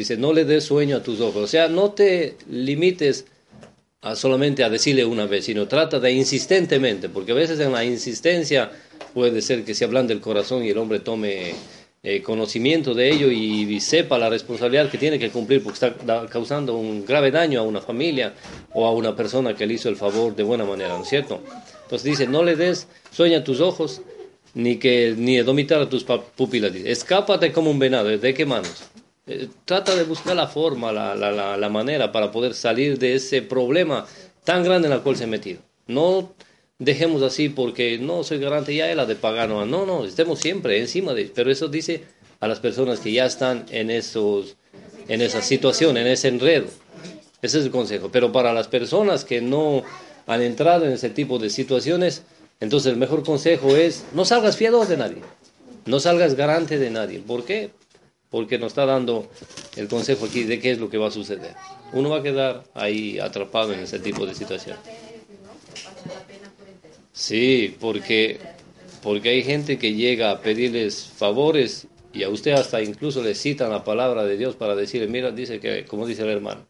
Dice, no le des sueño a tus ojos. O sea, no te limites a solamente a decirle una vez, sino trata de insistentemente, porque a veces en la insistencia puede ser que se hablan del corazón y el hombre tome eh, conocimiento de ello y, sepa la responsabilidad que tiene que cumplir porque está causando un grave daño a una familia o a una persona que le hizo el favor de buena manera, ¿no es cierto? Entonces dice, no le des sueño a tus ojos ni que ni domitar a tus pupilas. Escápate como un venado. ¿De qué manos? Eh, trata de buscar la forma, la, la, la, manera para poder salir de ese problema tan grande en el cual se ha metido. No dejemos así porque no soy garante ya de la de pagano. No, no, estemos siempre encima de Pero eso dice a las personas que ya están en, esos, en esa situación, en ese enredo. Ese es el consejo. Pero para las personas que no han entrado en ese tipo de situaciones, entonces el mejor consejo es no salgas fiado de nadie. No salgas garante de nadie. ¿Por qué? Porque nos está dando el consejo aquí de qué es lo que va a suceder. Uno va a quedar ahí atrapado en ese tipo de situación. Sí, porque, porque hay gente que llega a pedirles favores y a usted hasta incluso le citan la palabra de Dios para decirle, mira, dice que, como dice el hermano,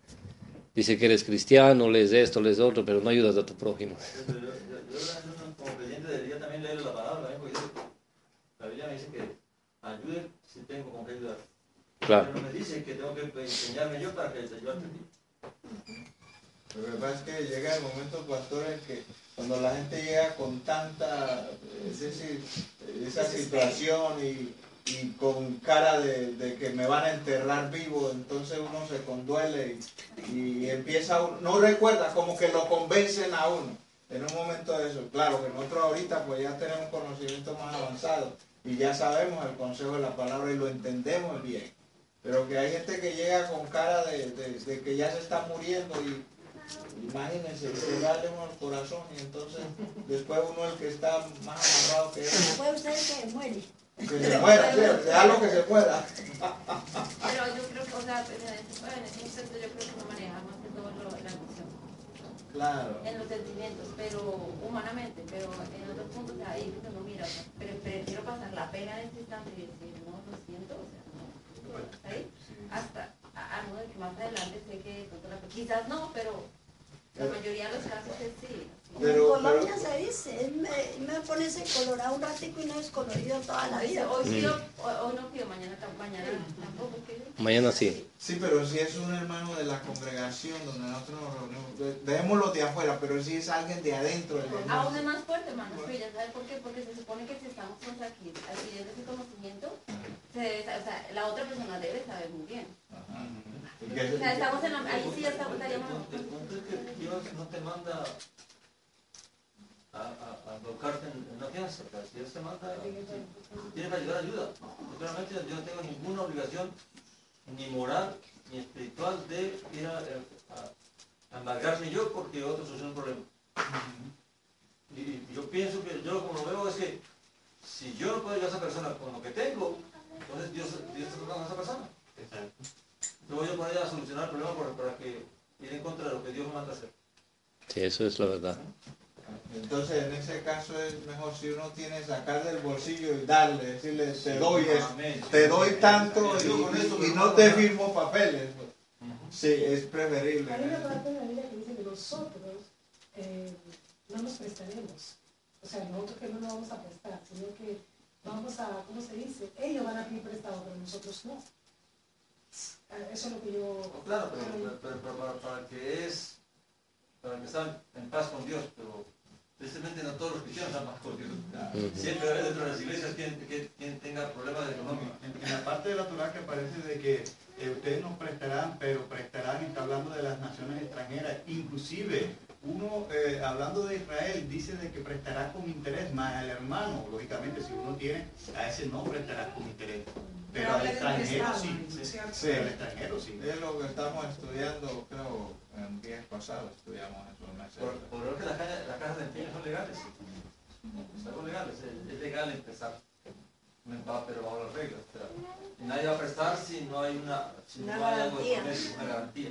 dice que eres cristiano, lees esto, lees otro, pero no ayudas a tu prójimo. Como creyente debería también leer la palabra, porque la Biblia me dice que ayude si tengo con qué ayudar. Claro. Pero me dice que tengo que enseñarme yo para que te ayude a ti. Lo que pasa es que llega el momento, pastor, en que cuando la gente llega con tanta, es decir, esa situación y, y con cara de, de, que me van a enterrar vivo, entonces uno se conduele y, y empieza, uno, no recuerda, como que lo convencen a uno en un momento de eso. Claro que nosotros ahorita pues ya tenemos conocimiento más avanzado y ya sabemos el consejo de la palabra y lo entendemos bien. Pero que hay gente que llega con cara de, de, que ya se está muriendo y imagínense, se darle uno al corazón y entonces después uno el que está más amarrado que él. Puede usted que muere. Que se muera, sí, lo que se pueda. Pero yo creo que, o sea, en ese instante yo creo que no manejamos de todo lo, la emoción. Claro. En los sentimientos, pero humanamente, pero en otros puntos ahí uno mira, pero prefiero pasar la pena en ese instante y decir, no, lo siento, hasta a modo de que más adelante sé que quizás no, pero la mayoría de los casos es sí. Pero, en Colombia se dice, me, me pones en colorado un ratico y no es colorido toda la vida. Hoy, pido, hoy no pido, mañana, mañana tampoco. Mañana sí. Sí, pero si es un hermano de la congregación donde nosotros nos reunimos, dejémoslo de afuera, pero si es alguien de adentro. Del Aún es más fuerte, hermano. ya sabes por qué, porque se supone que si estamos aquí adquiriendo ese conocimiento, se, o sea, la otra persona debe saber muy bien. O sea, estamos en la, ahí sí ya estamos, estaríamos... Dios no te manda a, a, a en, una fianza, si Dios te manda, tiene que ayudar, ayuda. Realmente yo no tengo ninguna obligación, ni moral, ni espiritual, de ir a, a, embargarme yo porque otros solucionan un problema. Y, yo pienso que yo como lo veo es que si yo no puedo ayudar a esa persona con lo que tengo, entonces Dios, Dios está tratando a esa persona. No voy a poner a solucionar el problema para, que ir en contra de lo que Dios me manda a hacer. Sí, eso es la verdad. Entonces, en ese caso es mejor si uno tiene sacar del bolsillo y darle, decirle, te doy esto, te doy tanto y, no te firmo papeles. Sí, es preferible. Hay una parte de la Biblia que dice que nosotros eh, no nos prestaremos. O sea, nosotros que no nos vamos a prestar, sino que vamos a, ¿cómo se dice? Ellos van a pedir prestado, pero nosotros no. Eso es lo que yo... Claro, pero, para, para, que es, para que están en paz con Dios, pero Precisamente no todos los cristianos están más con Dios. Siempre hay dentro de las iglesias quien, quien, tenga problemas de economía. En, la parte de la Torah que parece de que eh, ustedes nos prestarán, pero prestarán, está hablando de las naciones extranjeras, inclusive uno, eh, hablando de Israel, dice de que prestará con interés, más al hermano, lógicamente, si uno tiene, a ese no prestará con interés. Pero al extranjero sí, sí, al extranjero sí. Es lo que estamos estudiando, creo, en días pasados estudiamos eso. Por, por lo que las cajas, de empeño son legales. Son legales, es, legal empezar pero bajo las reglas. nadie va a prestar si no hay una, si no hay algo de una garantía.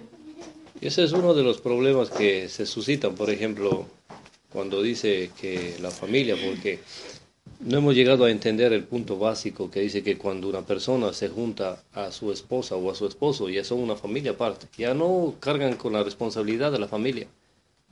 Y ese es uno de los problemas que se suscitan, por ejemplo, cuando dice que la familia, porque No hemos llegado a entender el punto básico que dice que cuando una persona se junta a su esposa o a su esposo, ya son una familia aparte, ya no cargan con la responsabilidad de la familia.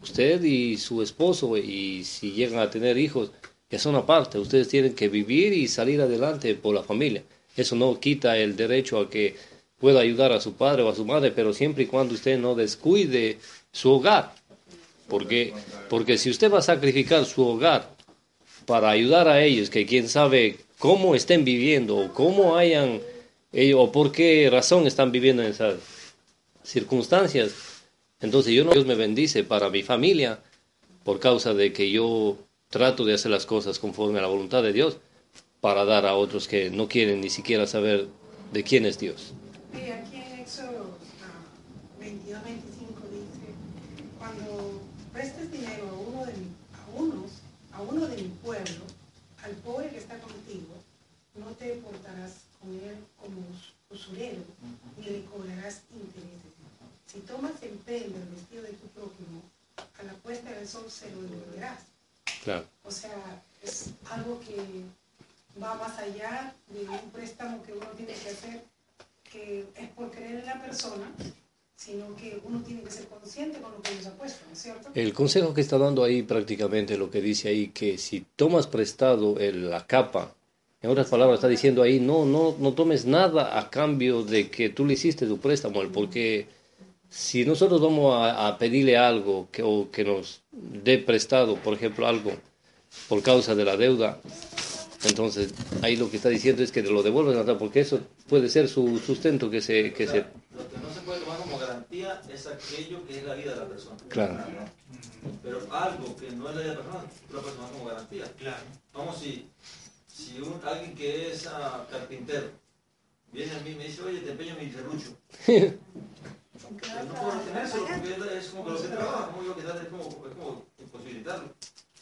Usted y su esposo, y si llegan a tener hijos, ya son aparte. Ustedes tienen que vivir y salir adelante por la familia. Eso no quita el derecho a que pueda ayudar a su padre o a su madre, pero siempre y cuando usted no descuide su hogar. Porque, porque si usted va a sacrificar su hogar para ayudar a ellos, que quién sabe cómo estén viviendo, o cómo hayan, ellos, o por qué razón están viviendo en esas circunstancias, entonces yo no, Dios me bendice para mi familia por causa de que yo trato de hacer las cosas conforme a la voluntad de Dios para dar a otros que no quieren ni siquiera saber de quién es Dios. Y aquí en Éxodo ah, 22, 25 dice, cuando prestes dinero a uno de mi, a unos, a uno de mi pueblo, al pobre que está contigo, no te portarás con él como us- usurero, ni le cobrarás intereses. Si tomas en prenda el vestido de tu prójimo, a la puesta del sol se lo devolverás. Claro. O sea, es algo que va más allá de un préstamo que uno tiene que hacer, que es por creer en la persona, sino que uno tiene que ser consciente con lo que ¿no es cierto? El consejo que está dando ahí prácticamente lo que dice ahí, que si tomas prestado el- la capa, en otras palabras está diciendo ahí, no, no, no tomes nada a cambio de que tú le hiciste tu préstamo, porque si nosotros vamos a, a pedirle algo que, o que nos dé prestado, por ejemplo, algo por causa de la deuda, entonces ahí lo que está diciendo es que lo devuelvan atrás, porque eso puede ser su sustento que se... Que se Lo que no se puede tomar como garantía es aquello que es la vida de la persona. Claro. Pero algo que no es la vida de la persona, lo puedes tomar como garantía. Claro. Como si, si un, alguien que es ah, carpintero viene a mí y me dice, oye, te empeño mi serrucho. Pero no puedo retenérselo porque es como que lo que trabaja, como yo que es como, es como imposibilitarlo.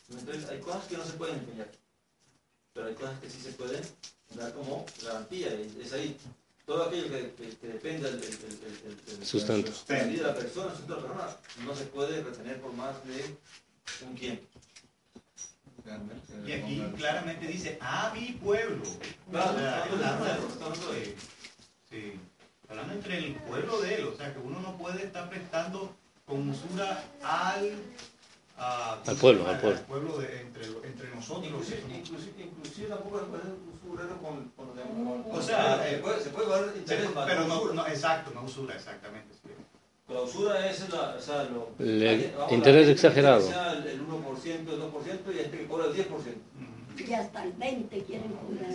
Entonces hay cosas que no se pueden empeñar, pero hay cosas que sí se pueden dar como garantía, es, es ahí. Todo aquello que, que, que dependa del, del, del, del- del- Sustento. de la persona, el sustento de la persona, no se puede retener por más de un tiempo. Y aquí claramente dice, a mi pueblo. Claro, O sea, hablando de hablando- pueblo, está hablando de- sí, sí. Hablando entre el pueblo de él, o sea que uno no puede estar prestando con usura al, a- Al pueblo, al pueblo. de- entre, entre nosotros. Inclusive, inclusive, inclusive tampoco se puede usurero con, con, con, O sea, se puede, se puede interés pero la no, no, exacto, no usura, exactamente. sí. La usura es la, o sea, lo, Le- hay- vamos, la interés exagerado. El, el 1%, el 2% y hay gente que cobra el 10%. Ujú. Y hasta el 20 quieren cobrar.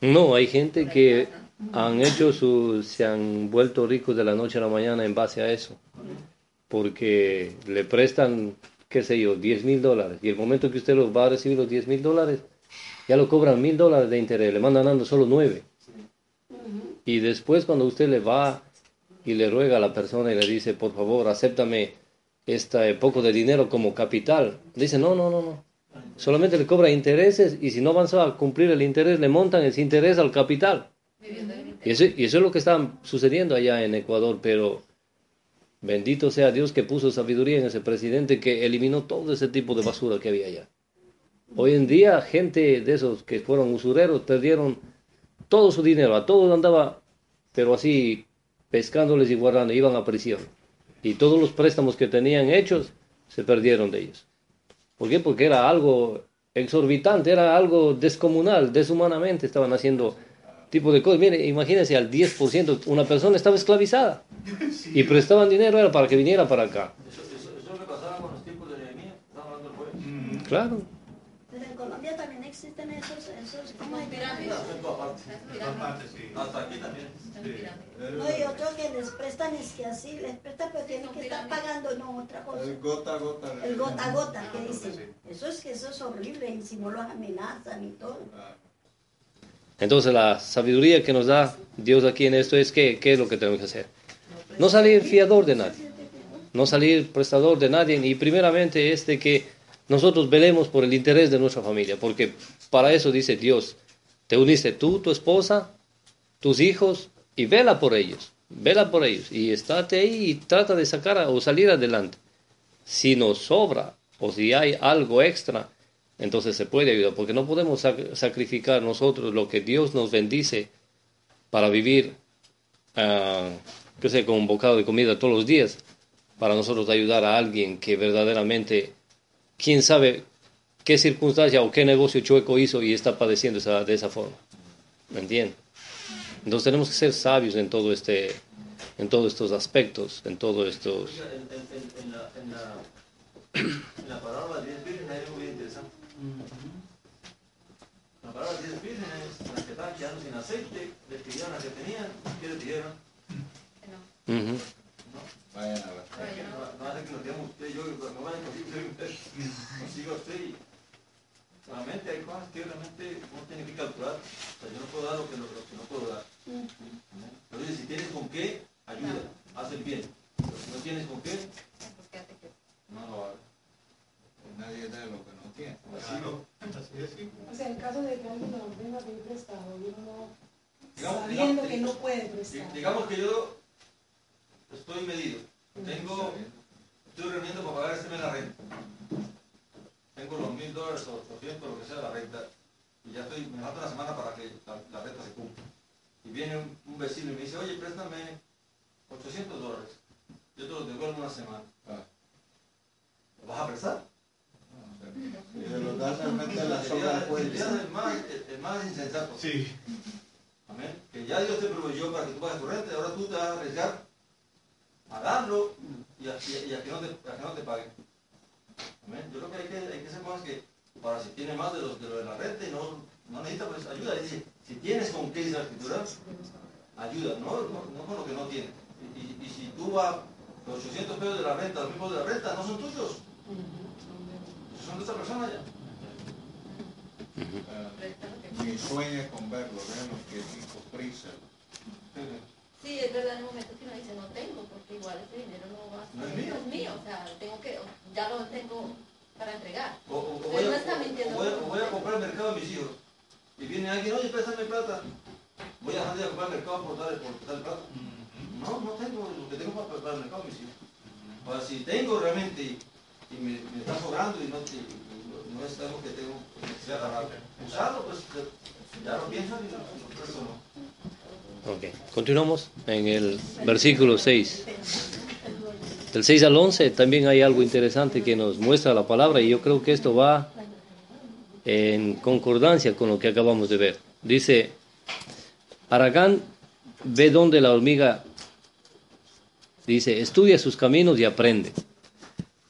No, hay gente que han hecho su, se han vuelto ricos de la noche a la mañana en base a eso, porque le prestan, qué sé yo, 10 mil dólares, y el momento que usted los va a recibir los 10 mil dólares, ya lo cobran mil dólares de interés, le mandan dando solo nueve. Y después cuando usted le va y le ruega a la persona y le dice, por favor, acéptame este poco de dinero como capital, dice, no, no, no, no. Solamente le cobra intereses y si no avanza a cumplir el interés, le montan ese interés al capital. Y eso, y eso es lo que está sucediendo allá en Ecuador, pero bendito sea Dios que puso sabiduría en ese presidente que eliminó todo ese tipo de basura que había allá. Hoy en día, gente de esos que fueron usureros perdieron todo su dinero, a todos andaba, pero así pescándoles y guardando, iban a prisión. Y todos los préstamos que tenían hechos se perdieron de ellos. ¿Por qué? Porque era algo exorbitante, era algo descomunal, deshumanamente estaban haciendo tipo de cosas. Mire, imagínense al 10%, una persona estaba esclavizada y prestaban dinero era para que viniera para acá. Eso, eso, eso es lo que pasaba con los tiempos de estamos hablando del. Mm, Claro. Pero en Colombia también existen esos, esos ¿cómo llama Pirámides. Hasta aquí también. No, y otro que les prestan es que así, les prestan pero tienen que estar pagando, no, otra cosa. El gota a gota. El gota a gota, que dicen. Eso es que eso es horrible, y si no los amenazan y todo. Entonces la sabiduría que nos da Dios aquí en esto es que, qué es lo que tenemos que hacer. No salir fiador de nadie, no salir prestador de nadie y primeramente es que nosotros velemos por el interés de nuestra familia, porque para eso dice Dios, te uniste tú, tu esposa, tus hijos y vela por ellos, vela por ellos y estate ahí y trata de sacar o salir adelante. Si nos sobra o si hay algo extra, entonces se puede ayudar, porque no podemos sac- sacrificar nosotros lo que Dios nos bendice para vivir, ah, qué sé, con un bocado de comida todos los días, para nosotros ayudar a alguien que verdaderamente, quién sabe qué circunstancia o qué negocio chueco hizo y está padeciendo esa- de esa forma. ¿Me entienden? Entonces tenemos que ser sabios en todo este, en todos estos aspectos, en todos estos. En, la, parábola de vírgenes hay algo bien interesante. La parábola de diez vírgenes, las que estaban quedando sin aceite, les pidieron las que tenían, ¿qué les pidieron? Que no. Ujú. No, Vayan a ver. es que no, no hace que nos digamos usted yo, que no van a conseguir usted, consiga usted y realmente hay cosas que realmente uno tiene que calcular. O sea, yo no puedo dar lo que, lo, lo que no puedo dar. Pero si tienes con qué, ayuda, haz el bien. Pero si no tienes con qué, Pues quédate quieto. no lo hagas. Nadie da lo que no tiene. Así no. Así es, sí. O sea, en caso de que alguien nos venga a pedir prestado y uno Digamos- sabiendo digamos- que no puede Di- prestar. Digamos que yo estoy medido. Tengo, estoy reuniendo para pagar este mes la renta. Tengo los mil dólares o 800, lo que sea la renta. Y ya estoy, me falta una semana para que la, la renta se cumpla. Y viene un, un vecino y me dice, oye, préstame 800 dólares. Yo te los devuelvo en una semana. Ah, ¿Lo vas a prestar? no sé. Si se los das realmente a la soga Sería, al cuello. sería el, más, el, el más insensato. Sí. Amén. Que ya Dios te proveyó para que tú pagues tu renta y ahora tú te vas a arriesgar a darlo y a, y a- y a que, no te, a que no te paguen. Amén. Yo creo que hay que, hay que hacer cosas que, para si tiene más de, los, de lo de la renta y no, no necesita, pues ayuda. Dice, si tienes con qué dice la escritura, ayuda, no, no, no con lo que no tienes. Y, y- y si tú vas, los 800 pesos de la renta, los mismos de la renta, no son tuyos, son de esta persona ya. Que Ni sueñes con verlo, déjalo que tipo prisa. Sí, es verdad, en el momento que uno dice no tengo, porque igual ese dinero no va a No es mío. no es mío, o sea, tengo que, ya lo tengo para entregar. O, o- o Pero voy, no a, está o- mintiendo. o voy a- o voy a comprar el mercado a mis hijos. Y viene alguien, oye, préstame plata. Voy a dejar de ir a comprar el mercado por darle por dar plata. No, no tengo lo que tengo para comprar el mercado mis hijos. Ahora, si tengo realmente y, me, me está sobrando y no, y- no- no es algo que tengo necesidad para usarlo, pues ya lo pienso y lo, lo presto, ¿no? Ok, continuamos en el versículo 6. Del 6 al 11 también hay algo interesante que nos muestra la palabra y yo creo que esto va en concordancia con lo que acabamos de ver. Dice, Aragán ve donde la hormiga, dice, estudia sus caminos y aprende.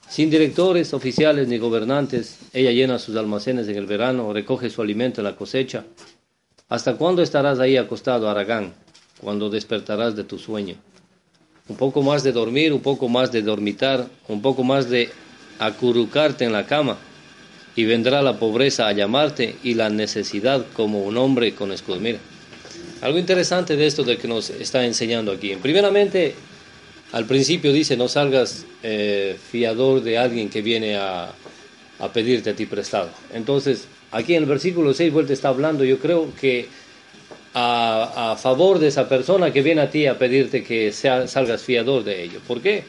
Sin directores, oficiales ni gobernantes, ella llena sus almacenes en el verano, recoge su alimento en la cosecha. ¿Hasta cuándo estarás ahí acostado, Aragán? Cuando despertarás de tu sueño. Un poco más de dormir, un poco más de dormitar, un poco más de acurrucarte en la cama. Y vendrá la pobreza a llamarte y la necesidad como un hombre con escudo. Algo interesante de esto que nos está enseñando aquí. Primeramente, al principio dice, no salgas eh, fiador de alguien que viene a, a pedirte a ti prestado. Entonces, aquí en el versículo 6 vuelta está hablando, yo creo que a, a favor de esa persona que viene a ti a pedirte que sea- salgas fiador de ello. ¿Por qué?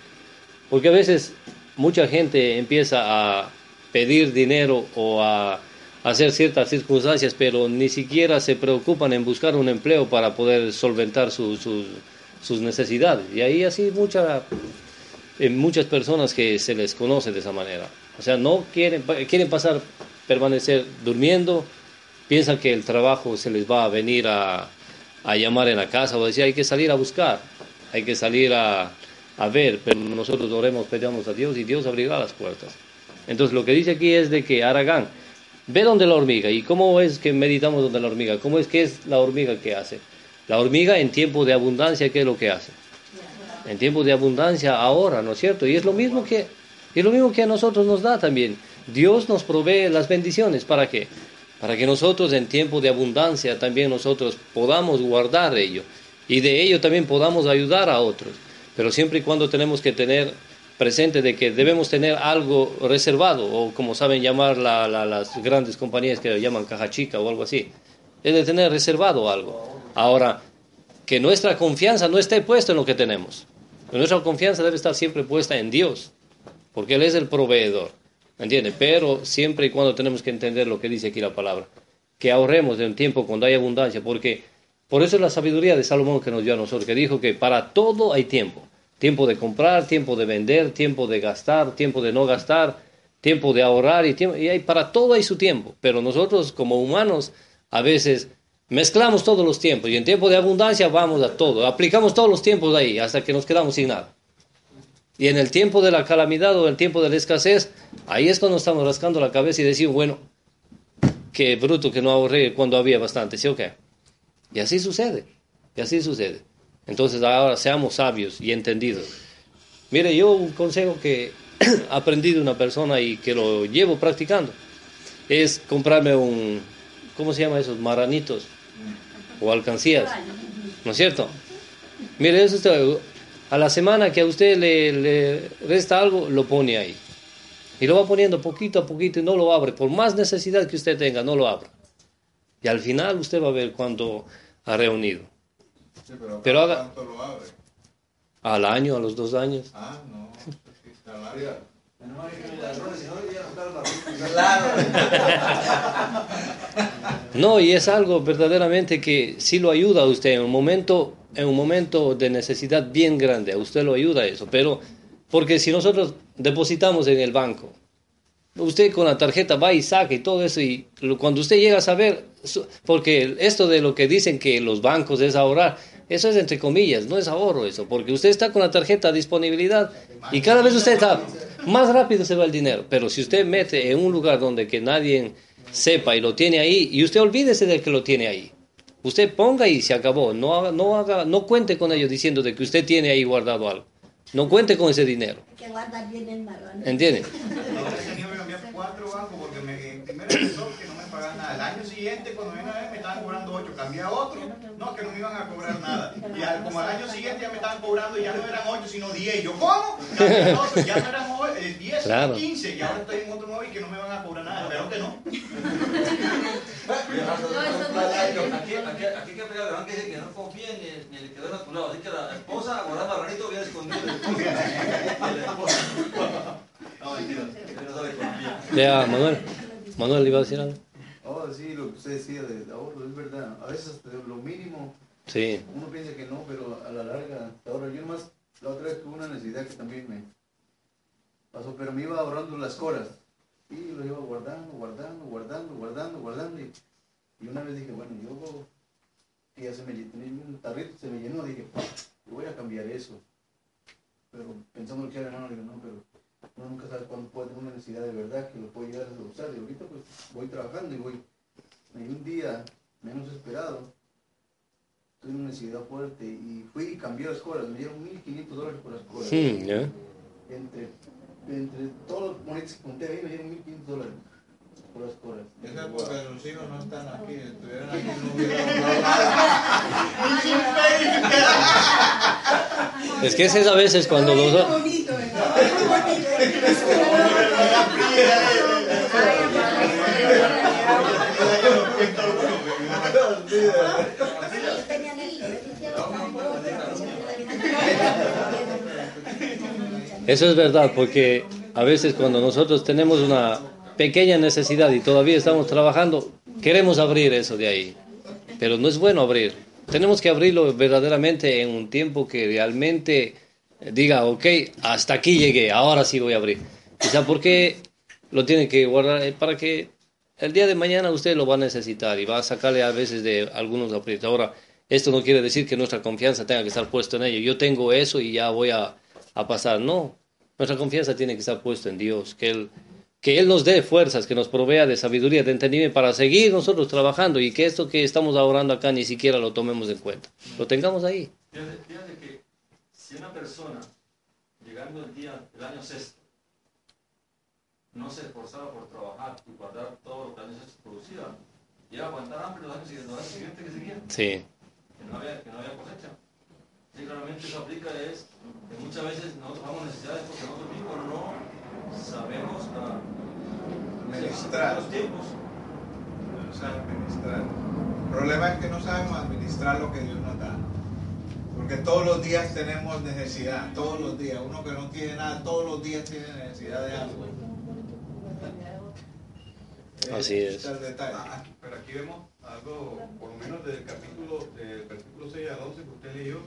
Porque a veces mucha gente empieza a pedir dinero o a hacer ciertas circunstancias, pero ni siquiera se preocupan en buscar un empleo para poder solventar su- sus- necesidades. Y ahí así eh, muchas personas que se les conoce de esa manera. O sea, no quieren, quieren pasar, permanecer durmiendo, piensan que el trabajo se les va a venir a, a llamar en la casa o decir hay que salir a buscar, hay que salir a, a ver, pero nosotros oremos, pedamos a Dios y Dios abrirá las puertas. Entonces lo que dice aquí es de que Aragán, ve donde la hormiga, y cómo es que meditamos donde la hormiga, cómo es que es la hormiga que hace. La hormiga en tiempo de abundancia, ¿qué es lo que hace? En tiempo de abundancia ahora, ¿no es cierto? Y es lo mismo que, es lo mismo que a nosotros nos da también. Dios nos provee las bendiciones, ¿para qué? Para que nosotros en tiempo de abundancia también nosotros podamos guardar ello y de ello también podamos ayudar a otros. Pero siempre y cuando tenemos que tener presente de que debemos tener algo reservado o como saben llamar la- la- las grandes compañías que lo llaman caja chica o algo así. Es de tener reservado algo. Ahora, que nuestra confianza no esté puesta en lo que tenemos. Nuestra confianza debe estar siempre puesta en Dios, porque Él es el proveedor. ¿entiende? Pero siempre y cuando tenemos que entender lo que dice aquí la palabra, que ahorremos de un tiempo cuando hay abundancia, porque por eso es la sabiduría de Salomón que nos dio a nosotros, que dijo que para todo hay tiempo. Tiempo de comprar, tiempo de vender, tiempo de gastar, tiempo de no gastar, tiempo de ahorrar y, tiempo, y hay, para todo hay su tiempo. Pero nosotros como humanos a veces mezclamos todos los tiempos y en tiempo de abundancia vamos a todo, aplicamos todos los tiempos ahí hasta que nos quedamos sin nada. Y en el tiempo de la calamidad o el tiempo de la escasez, ahí es cuando estamos rascando la cabeza y decimos, bueno, qué bruto que no ahorré cuando había bastante, ¿sí o qué? Y así sucede, y así sucede. Entonces ahora seamos sabios y entendidos. Mire, yo un consejo que aprendí de una persona y que lo llevo practicando es comprarme un, ¿cómo se llama esos? Maranitos o alcancías. ¿No es cierto? Mire, eso está, a la semana que a usted le, le resta algo, lo pone ahí. Y lo va poniendo poquito a poquito y no lo abre. Por más necesidad que usted tenga, no lo abre. Y al final usted va a ver cuánto ha reunido. Sí, pero, Pero haga- ¿cuánto lo abre? Al año, a los dos años. Ah, no. pues sí no, y es algo verdaderamente que sí lo ayuda a usted en un momento, en un momento de necesidad bien grande, a usted lo ayuda a eso, pero porque si nosotros depositamos en el banco, usted con la tarjeta va y saca y todo eso, y cuando usted llega a saber, porque esto de lo que dicen que los bancos es ahorrar, eso es entre comillas, no es ahorro eso, porque usted está con la tarjeta a disponibilidad y cada vez usted está, más rápido se va el dinero, pero si usted mete en un lugar donde que nadie sepa y lo tiene ahí, y usted olvídese de que lo tiene ahí. Usted ponga y se acabó. No haga, no haga, no cuente con ellos diciendo de que usted tiene ahí guardado algo. No cuente con ese dinero. Hay que guardar bien el marrón. ¿Entiende? Cambiar cuatro bancos porque me, en primero empezó que no me pagaban nada. El año siguiente, cuando vine a ver, me estaban cobrando ocho. Cambié a otro, no, que no me iban a cobrar nada. Y al, como al año siguiente ya me estaban cobrando, ya no eran ocho, sino diez. Yo, ¿cómo? Cambié a otro, ya no eran o- eh, diez, sino Claro. quince. Y ahora estoy en otro nuevo y que no me van a cobrar nada. Espero que no. Aquí, aquí, aquí hay que que dice que no confíe ni, ni el que duerme a tu lado. Así que la esposa guardando ranito bien escondido. Y confía. Ya, Manuel. Manuel, ¿le iba a decir algo? Oh, sí, lo que usted decía de ahorro, es verdad. A veces hasta lo mínimo, Sí. uno piensa que no, pero a la larga te ahorra. Yo nomás, la otra vez tuve una necesidad que también me pasó, pero me iba ahorrando las coras. Y lo iba guardando, guardando, guardando, guardando, guardando. Y, y una vez dije, bueno, yo, que ya se me llenó, un tarrito, se me llenó, dije, voy a cambiar eso. Pero pensando que era hermano, digo, no, pero uno nunca sabe cuándo puede tener una necesidad de verdad que lo puede llegar a usar. Y ahorita pues voy trabajando y voy, y un día menos esperado, tuve una necesidad fuerte y fui y cambié las coras, me dieron 1.500 dólares por las coras. Hmm, ya. Entre, entre todos los monedas que conté ahí me dieron 1.500 dólares por las coras. Eso es porque los hijos no están aquí. Estuvieran aquí no. Es que es a veces cuando nosotros... Eso es verdad, porque a veces cuando nosotros tenemos una pequeña necesidad y todavía estamos trabajando, queremos abrir eso de ahí. Pero no es bueno abrir. Tenemos que abrirlo verdaderamente en un tiempo que realmente diga, ok, hasta aquí llegué, ahora sí voy a abrir. Quizá porque lo tiene que guardar Eh, para que el día de mañana usted lo va a necesitar y va a sacarle a veces de algunos aprietos. Ahora, esto no quiere decir que nuestra confianza tenga que estar puesta en ello. Yo tengo eso y ya voy a, a pasar. No, nuestra confianza tiene que estar puesta en Dios, que Él, que Él nos dé fuerzas, que nos provea de sabiduría, de entendimiento para seguir nosotros trabajando y que esto que estamos ahorrando acá ni siquiera lo tomemos en cuenta. Lo tengamos ahí. Fíjate que si una persona, llegando el día, el año sexto, no se esforzaba por trabajar y guardar todo lo que el año sexto producía, iba a aguantar hambre los años siguientes, los años siguientes que seguían, Sí, que no había, que no había cosecha. Sí, claramente eso aplica es que muchas veces nosotros tenemos necesidades porque nosotros mismos no sabemos ah, Administrar. los tiempos. No saben administrar. El problema es que no sabemos administrar lo que Dios nos da. Porque todos los días tenemos necesidad, todos los días. Uno que no tiene nada, todos los días tiene necesidad de algo. Así es. el detalle. Ah, aquí- pero aquí vemos algo, por lo menos del capítulo, del versículo 6 al 11 que usted leyó,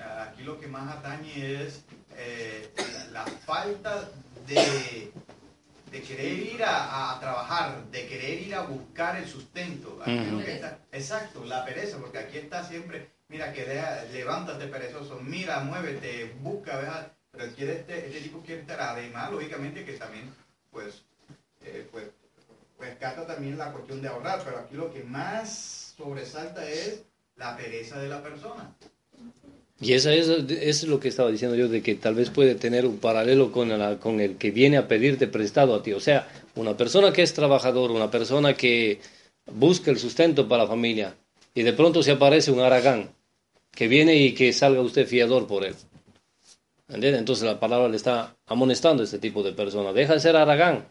ah, aquí lo que más atañe es eh, la, falta de, de querer ir a, a trabajar, de querer ir a buscar el sustento. Aquí lo que está- exacto, la pereza, porque aquí está siempre, mira que deja, levántate perezoso, mira, muévete, busca, vea, pero quiere este, este tipo quiere estar, además, lógicamente que también, pues, eh, pues, rescata también la cuestión de ahorrar, pero aquí lo que más sobresalta es la pereza de la persona. Y eso es, es lo que estaba diciendo yo, de que tal vez puede tener un paralelo con, la- con el que viene a pedirte prestado a ti. O sea, una persona que es trabajador, una persona que busca el sustento para la familia, y de pronto se aparece un aragán que viene y que salga usted fiador por él. ¿Entiende? Entonces la palabra le está amonestando a este tipo de persona. Deja de ser aragán,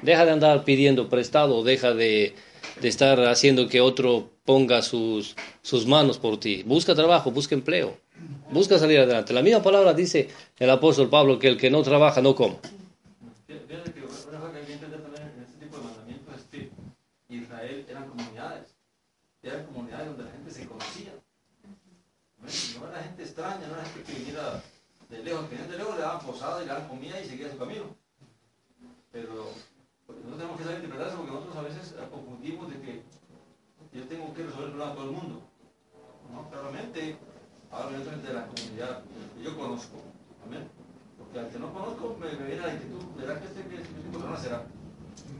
deja de andar pidiendo prestado, deja de, de estar haciendo que otro ponga sus, sus manos por ti. Busca trabajo, busca empleo, busca salir adelante. La misma palabra dice el apóstol Pablo que el que no trabaja no come. Este Israel eran comunidades, eran comunidades donde la gente se conocía. ¿Ves? No era gente extraña, no era gente que viniera de lejos, que de lejos le daban posada y le daban comida y seguía su camino. Pero nosotros tenemos que saber interpretar eso porque nosotros a veces eh, confundimos de que yo tengo que resolver el problema de todo el mundo. ¿no? Claramente, hablo evidentemente de la comunidad que yo conozco. Amén. Porque al que no conozco me, me viene la inquietud, ¿será que este que este de persona será?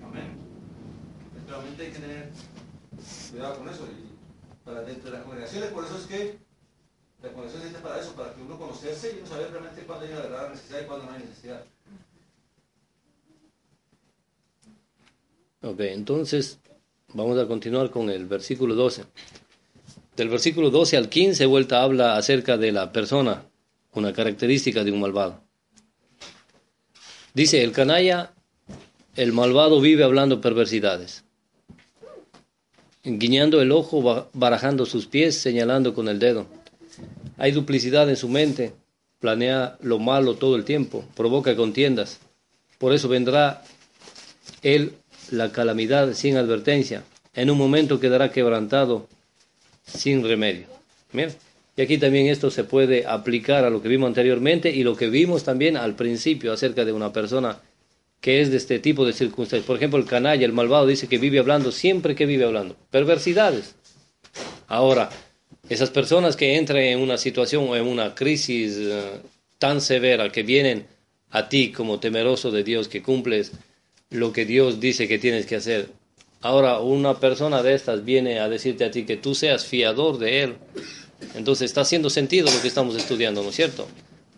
Amén. Realmente hay que tener cuidado con eso. Y para dentro de las congregaciones, por eso es que la congregación existe para eso, para que uno conocerse y uno saber realmente cuándo hay una verdadera necesidad y cuándo no hay necesidad. Ok, entonces vamos a continuar con el versículo 12. Del versículo 12 al 15, vuelta habla acerca de la persona, una característica de un malvado. Dice, el canalla, el malvado vive hablando perversidades, guiñando el ojo, ba- barajando sus pies, señalando con el dedo. Hay duplicidad en su mente, planea lo malo todo el tiempo, provoca contiendas. Por eso vendrá él la calamidad sin advertencia. En un momento quedará quebrantado sin remedio. Y aquí también esto se puede aplicar a lo que vimos anteriormente y lo que vimos también al principio acerca de una persona que es de este tipo de circunstancias. Por ejemplo, el canalla, el malvado, dice que vive hablando, siempre que vive hablando. Perversidades. Ahora, esas personas que entran en una situación o en una crisis eh, tan severa que vienen a ti como temeroso de Dios, que cumples lo que Dios dice que tienes que hacer. Ahora, una persona de estas viene a decirte a ti que tú seas fiador de Él. Entonces está haciendo sentido lo que estamos estudiando, ¿no es cierto?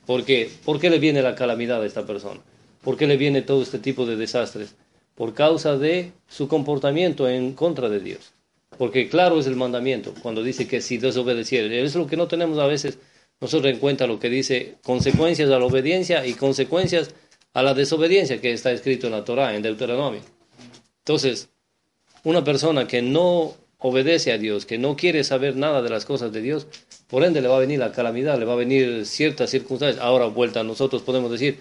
Porque, ¿Por qué le viene la calamidad a esta persona? ¿Por qué le viene todo este tipo de desastres? Por causa de su comportamiento en contra de Dios. Porque claro es el mandamiento, cuando dice que si desobedeciere. Es lo que no tenemos a veces nosotros en cuenta, lo que dice consecuencias a la obediencia y consecuencias a la desobediencia que está escrito en la Torah, en Deuteronomio. Entonces, una persona que no obedece a Dios, que no quiere saber nada de las cosas de Dios, por ende le va a venir la calamidad, le va a venir ciertas circunstancias. Ahora, vuelta, nosotros podemos decir,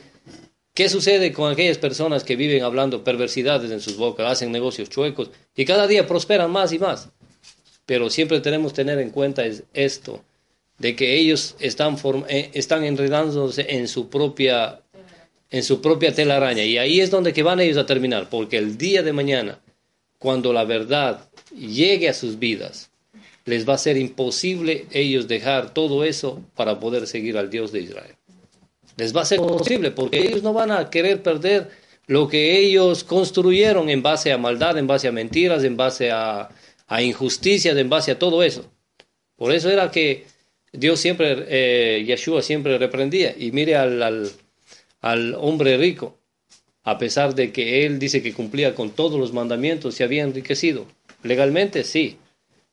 ¿qué sucede con aquellas personas que viven hablando perversidades en sus bocas, hacen negocios chuecos y cada día prosperan más y más? Pero siempre tenemos que tener en cuenta es esto, de que ellos están, eh, están enredándose en su propia en su propia telaraña y ahí es donde que van ellos a terminar, porque el día de mañana, cuando la verdad llegue a sus vidas, les va a ser imposible ellos dejar todo eso para poder seguir al Dios de Israel. Les va a ser imposible porque ellos no van a querer perder lo que ellos construyeron en base a maldad, en base a mentiras, en base a, a injusticias, en base a todo eso. Por eso era que Dios siempre, eh, siempre reprendía. Y mire al, al, al hombre rico, a pesar de que él dice que cumplía con todos los mandamientos, se había enriquecido. Legalmente sí,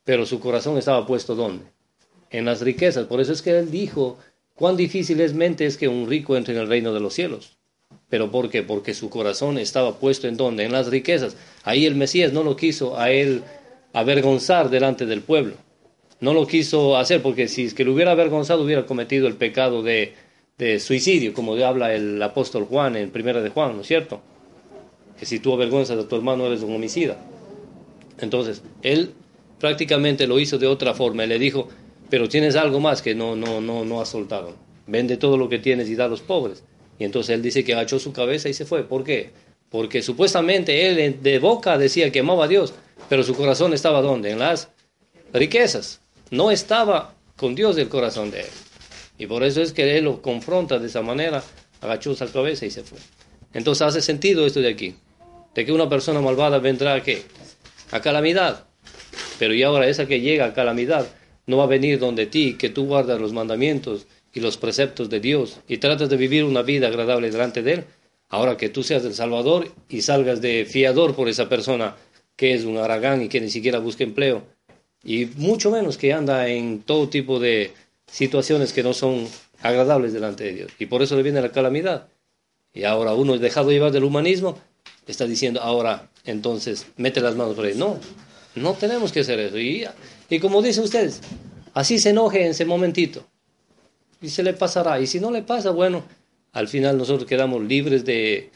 pero su corazón estaba puesto ¿dónde? En las riquezas. Por eso es que él dijo, cuán difícil es que un rico entre en el reino de los cielos. ¿Pero por qué? Porque su corazón estaba puesto en dónde? En las riquezas. Ahí el Mesías no lo quiso a él avergonzar delante del pueblo. No lo quiso hacer porque si es que lo hubiera avergonzado hubiera cometido el pecado de, de suicidio, como habla el apóstol Juan en primera de Juan, ¿no es cierto? Que si tú avergüenzas a tu hermano eres un homicida. Entonces, él prácticamente lo hizo de otra forma. Él le dijo, pero tienes algo más que no, no, no, no has soltado. Vende todo lo que tienes y da a los pobres. Y entonces él dice que agachó su cabeza y se fue. ¿Por qué? Porque supuestamente él de boca decía que amaba a Dios, pero su corazón estaba ¿dónde? En las riquezas. No estaba con Dios el corazón de él. Y por eso es que él lo confronta de esa manera, agachó su cabeza y se fue. Entonces hace sentido esto de aquí, de que una persona malvada vendrá a qué? A calamidad. Pero y ahora esa que llega a calamidad no va a venir donde ti, que tú guardas los mandamientos y los preceptos de Dios y tratas de vivir una vida agradable delante de Él. Ahora que tú seas el Salvador y salgas de fiador por esa persona que es un aragán y que ni siquiera busca empleo, y mucho menos que anda en todo tipo de situaciones que no son agradables delante de Dios. Y por eso le viene la calamidad. Y ahora uno es dejado llevar del humanismo, está diciendo, ahora entonces mete las manos por ahí. No, no tenemos que hacer eso. Y, y como dicen ustedes, así se enoje en ese momentito. Y se le pasará. Y si no le pasa, bueno, al final nosotros quedamos libres de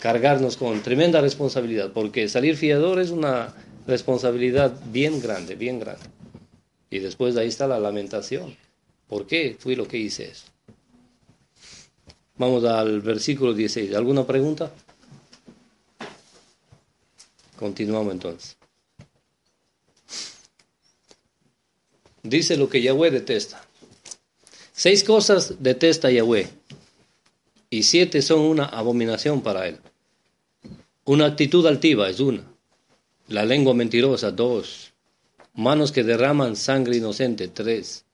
cargarnos con tremenda responsabilidad, porque salir fiador es una responsabilidad bien grande, bien grande. Y después de ahí está la lamentación. ¿Por qué fui lo que hice eso? Vamos al versículo 16. ¿Alguna pregunta? Continuamos entonces. Dice lo que Yahweh detesta. Seis cosas detesta Yahweh y siete son una abominación para él. Una actitud altiva es una. La lengua mentirosa, dos. Manos que derraman sangre inocente, tres.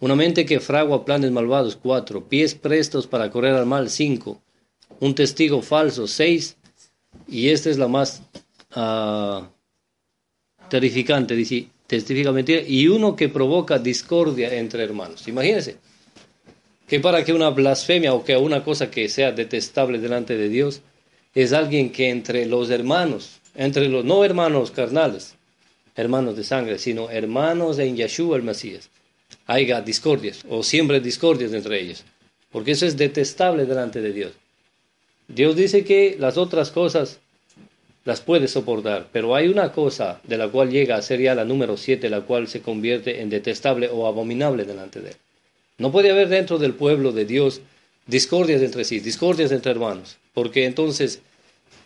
Una mente que fragua planes malvados, cuatro. Pies prestos para correr al mal, cinco. Un testigo falso, seis. Y esta es la más uh, terrificante, dice, testifica mentira. Y uno que provoca discordia entre hermanos. Imagínense que para que una blasfemia o que una cosa que sea detestable delante de Dios es alguien que entre los hermanos, entre los no hermanos carnales, hermanos de sangre, sino hermanos en Yeshua el Mesías, haya discordias o siempre discordias entre ellos, porque eso es detestable delante de Dios. Dios dice que las otras cosas las puede soportar, pero hay una cosa de la cual llega a ser ya la número siete, la cual se convierte en detestable o abominable delante de él. No puede haber dentro del pueblo de Dios discordias entre sí, discordias entre hermanos, porque entonces,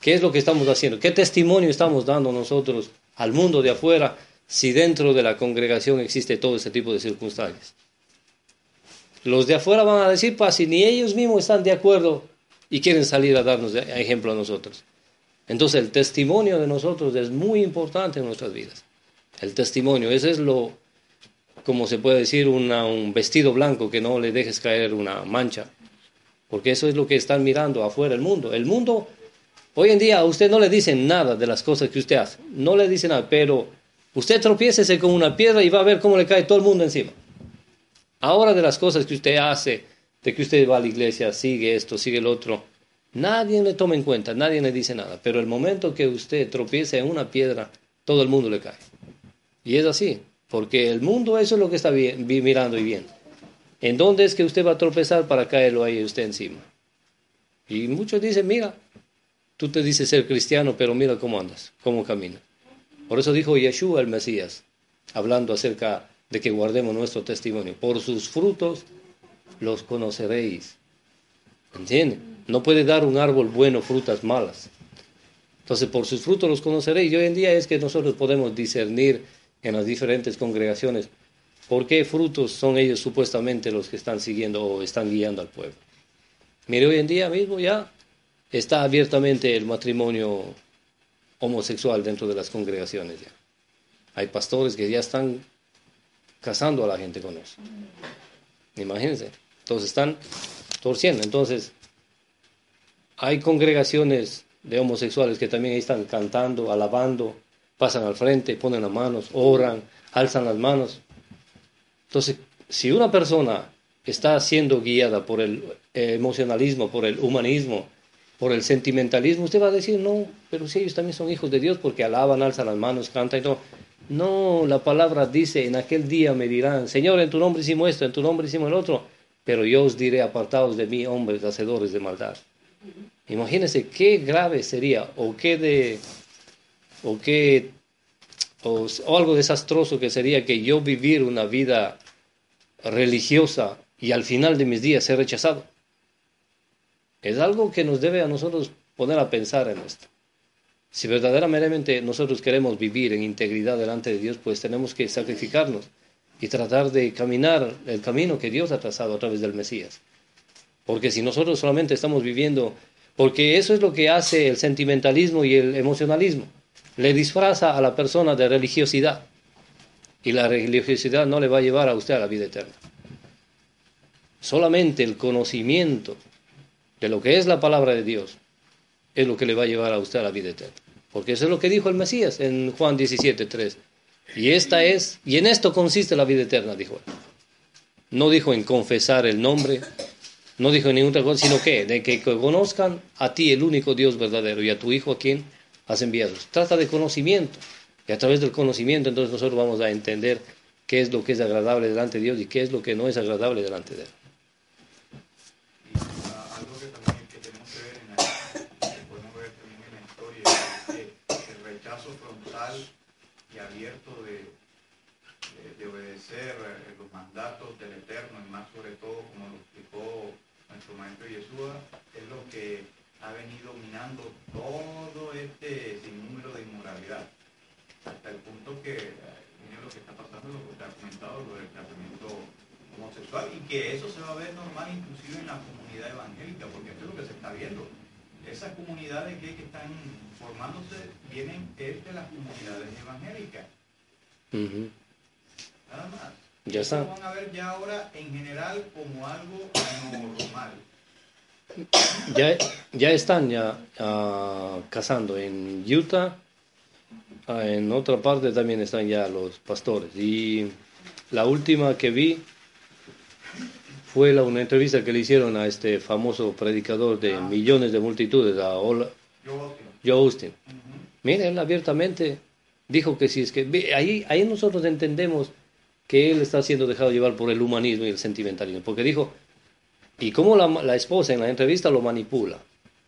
¿qué es lo que estamos haciendo? ¿Qué testimonio estamos dando nosotros al mundo de afuera si dentro de la congregación existe todo ese tipo de circunstancias? Los de afuera van a decir, pues si ni ellos mismos están de acuerdo y quieren salir a darnos ejemplo a nosotros. Entonces el testimonio de nosotros es muy importante en nuestras vidas. El testimonio, ese es lo, como se puede decir, un vestido blanco que no le dejes caer una mancha. Porque eso es lo que están mirando afuera el mundo. El mundo, hoy en día a usted no le dicen nada de las cosas que usted hace. No le dicen nada, pero usted tropiécese con una piedra y va a ver cómo le cae todo el mundo encima. Ahora de las cosas que usted hace, de que usted va a la iglesia, sigue esto, sigue el otro, nadie le toma en cuenta, nadie le dice nada. Pero el momento que usted tropiece en una piedra, todo el mundo le cae. Y es así. Porque el mundo eso es lo que está mirando y viendo. ¿En dónde es que usted va a tropezar para caerlo ahí usted encima? Y muchos dicen, mira, tú te dices ser cristiano, pero mira cómo andas, cómo caminas. Por eso dijo Yeshua el Mesías, hablando acerca de que guardemos nuestro testimonio. Por sus frutos los conoceréis. ¿Entienden? No puede dar un árbol bueno frutas malas. Entonces, por sus frutos los conoceréis. Y hoy en día es que nosotros podemos discernir en las diferentes congregaciones, ¿por qué frutos son ellos supuestamente los que están siguiendo o están guiando al pueblo? Mire, hoy en día mismo ya está abiertamente el matrimonio homosexual dentro de las congregaciones. Ya. Hay pastores que ya están casando a la gente con eso. Imagínense. Entonces están torciendo. Entonces, hay congregaciones de homosexuales que también están cantando, alabando, pasan al frente, ponen las manos, oran, alzan las manos. Entonces, si una persona está siendo guiada por el emocionalismo, por el humanismo, por el sentimentalismo, usted va a decir, no, pero si ellos también son hijos de Dios porque alaban, alzan las manos, cantan y todo. No, la palabra dice, en aquel día me dirán, Señor, en tu nombre hicimos esto, en tu nombre hicimos el otro, pero yo os diré, apartados de mí, hombres, hacedores de maldad. Imagínense qué grave sería o qué de o qué o, algo desastroso que sería que yo vivir una vida religiosa y al final de mis días ser rechazado. Es algo que nos debe a nosotros poner a pensar en esto. Si verdaderamente nosotros queremos vivir en integridad delante de Dios, pues tenemos que sacrificarnos y tratar de caminar el camino que Dios ha trazado a través del Mesías. Porque si nosotros solamente estamos viviendo, porque eso es lo que hace el sentimentalismo y el emocionalismo, le disfraza a la persona de religiosidad y la religiosidad no le va a llevar a usted a la vida eterna. Solamente el conocimiento de lo que es la palabra de Dios es lo que le va a llevar a usted a la vida eterna. Porque eso es lo que dijo el Mesías en Juan 17, 3. Y esta es, y en esto consiste la vida eterna, dijo él. No dijo en confesar el nombre, no dijo ninguna cosa, sino que de que conozcan a ti el único Dios verdadero y a tu Hijo a quien has enviado. Trata de conocimiento. Y a través del conocimiento entonces nosotros vamos a entender qué es lo que es agradable delante de Dios y qué es lo que no es agradable delante de Él. De obedecer eh, los mandatos del Eterno y más sobre todo como lo explicó nuestro maestro Yeshua es lo que ha venido minando todo este sinnúmero de inmoralidad hasta el punto que eh, mire lo que está pasando lo que usted ha comentado lo del tratamiento homosexual y que eso se va a ver normal inclusive en la comunidad evangélica, porque esto es lo que se está viendo. Esas comunidades que, que están formándose vienen es de las comunidades evangélicas. Nada más. Ya está. Lo van a ver ya ahora en general como algo normal. Ya, ya están ya ah, cazando en Utah, ah, en otra parte también están ya los pastores. Y la última que vi fue la, una entrevista que le hicieron a este famoso predicador de millones de multitudes, a Ola-. Joe Austin. Mire, él abiertamente dijo que si es que... Ahí, ahí nosotros entendemos que él está siendo dejado llevar por el humanismo y el sentimentalismo. Porque dijo, y cómo la, esposa en la entrevista lo manipula,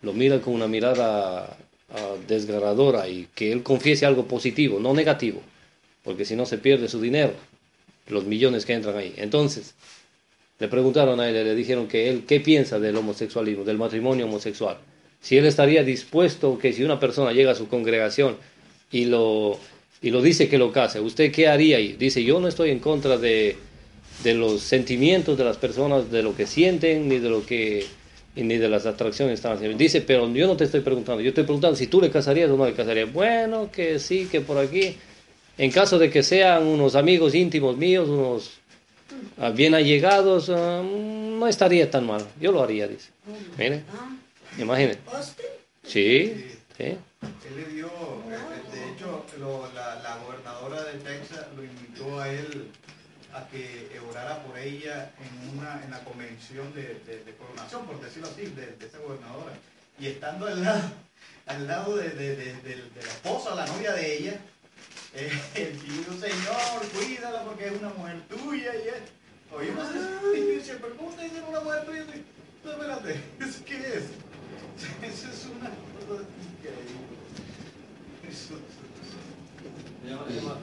lo mira con una mirada ah, desgarradora y que él confiese algo positivo, no negativo, porque si no se pierde su dinero, los millones que entran ahí. Entonces, le preguntaron a él, le dijeron que él, ¿qué piensa del homosexualismo, del matrimonio homosexual? Si él estaría dispuesto que si una persona llega a su congregación y lo, y lo dice que lo case, ¿usted qué haría ahí? Dice, yo no estoy en contra de, de los sentimientos de las personas, de lo que sienten, ni de lo que ni de las atracciones que están haciendo. Dice, pero yo no te estoy preguntando, yo estoy preguntando si tú le casarías o no le casarías. Bueno, que sí, que por aquí, en caso de que sean unos amigos íntimos míos, unos ah, bien allegados, ah, no estaría tan mal. Yo lo haría, dice. Mire, Ah, imagínate. Sí, sí. Él le dio, eh, de hecho, lo- la, la gobernadora de Texas lo invitó a él a que orara por ella en una en la convención de, de- de coronación, por decirlo así, de, de esa gobernadora. Y estando al lado, al lado de, de- la esposa, la novia de ella, eh, el tío Señor, cuídala porque es una mujer tuya. Y él, oímos eso, y dice, pero ¿cómo te dicen una mujer tuya? No, espérate, ¿eso qué es? Eso es una cosa increíble. Eso- Se llama, se llama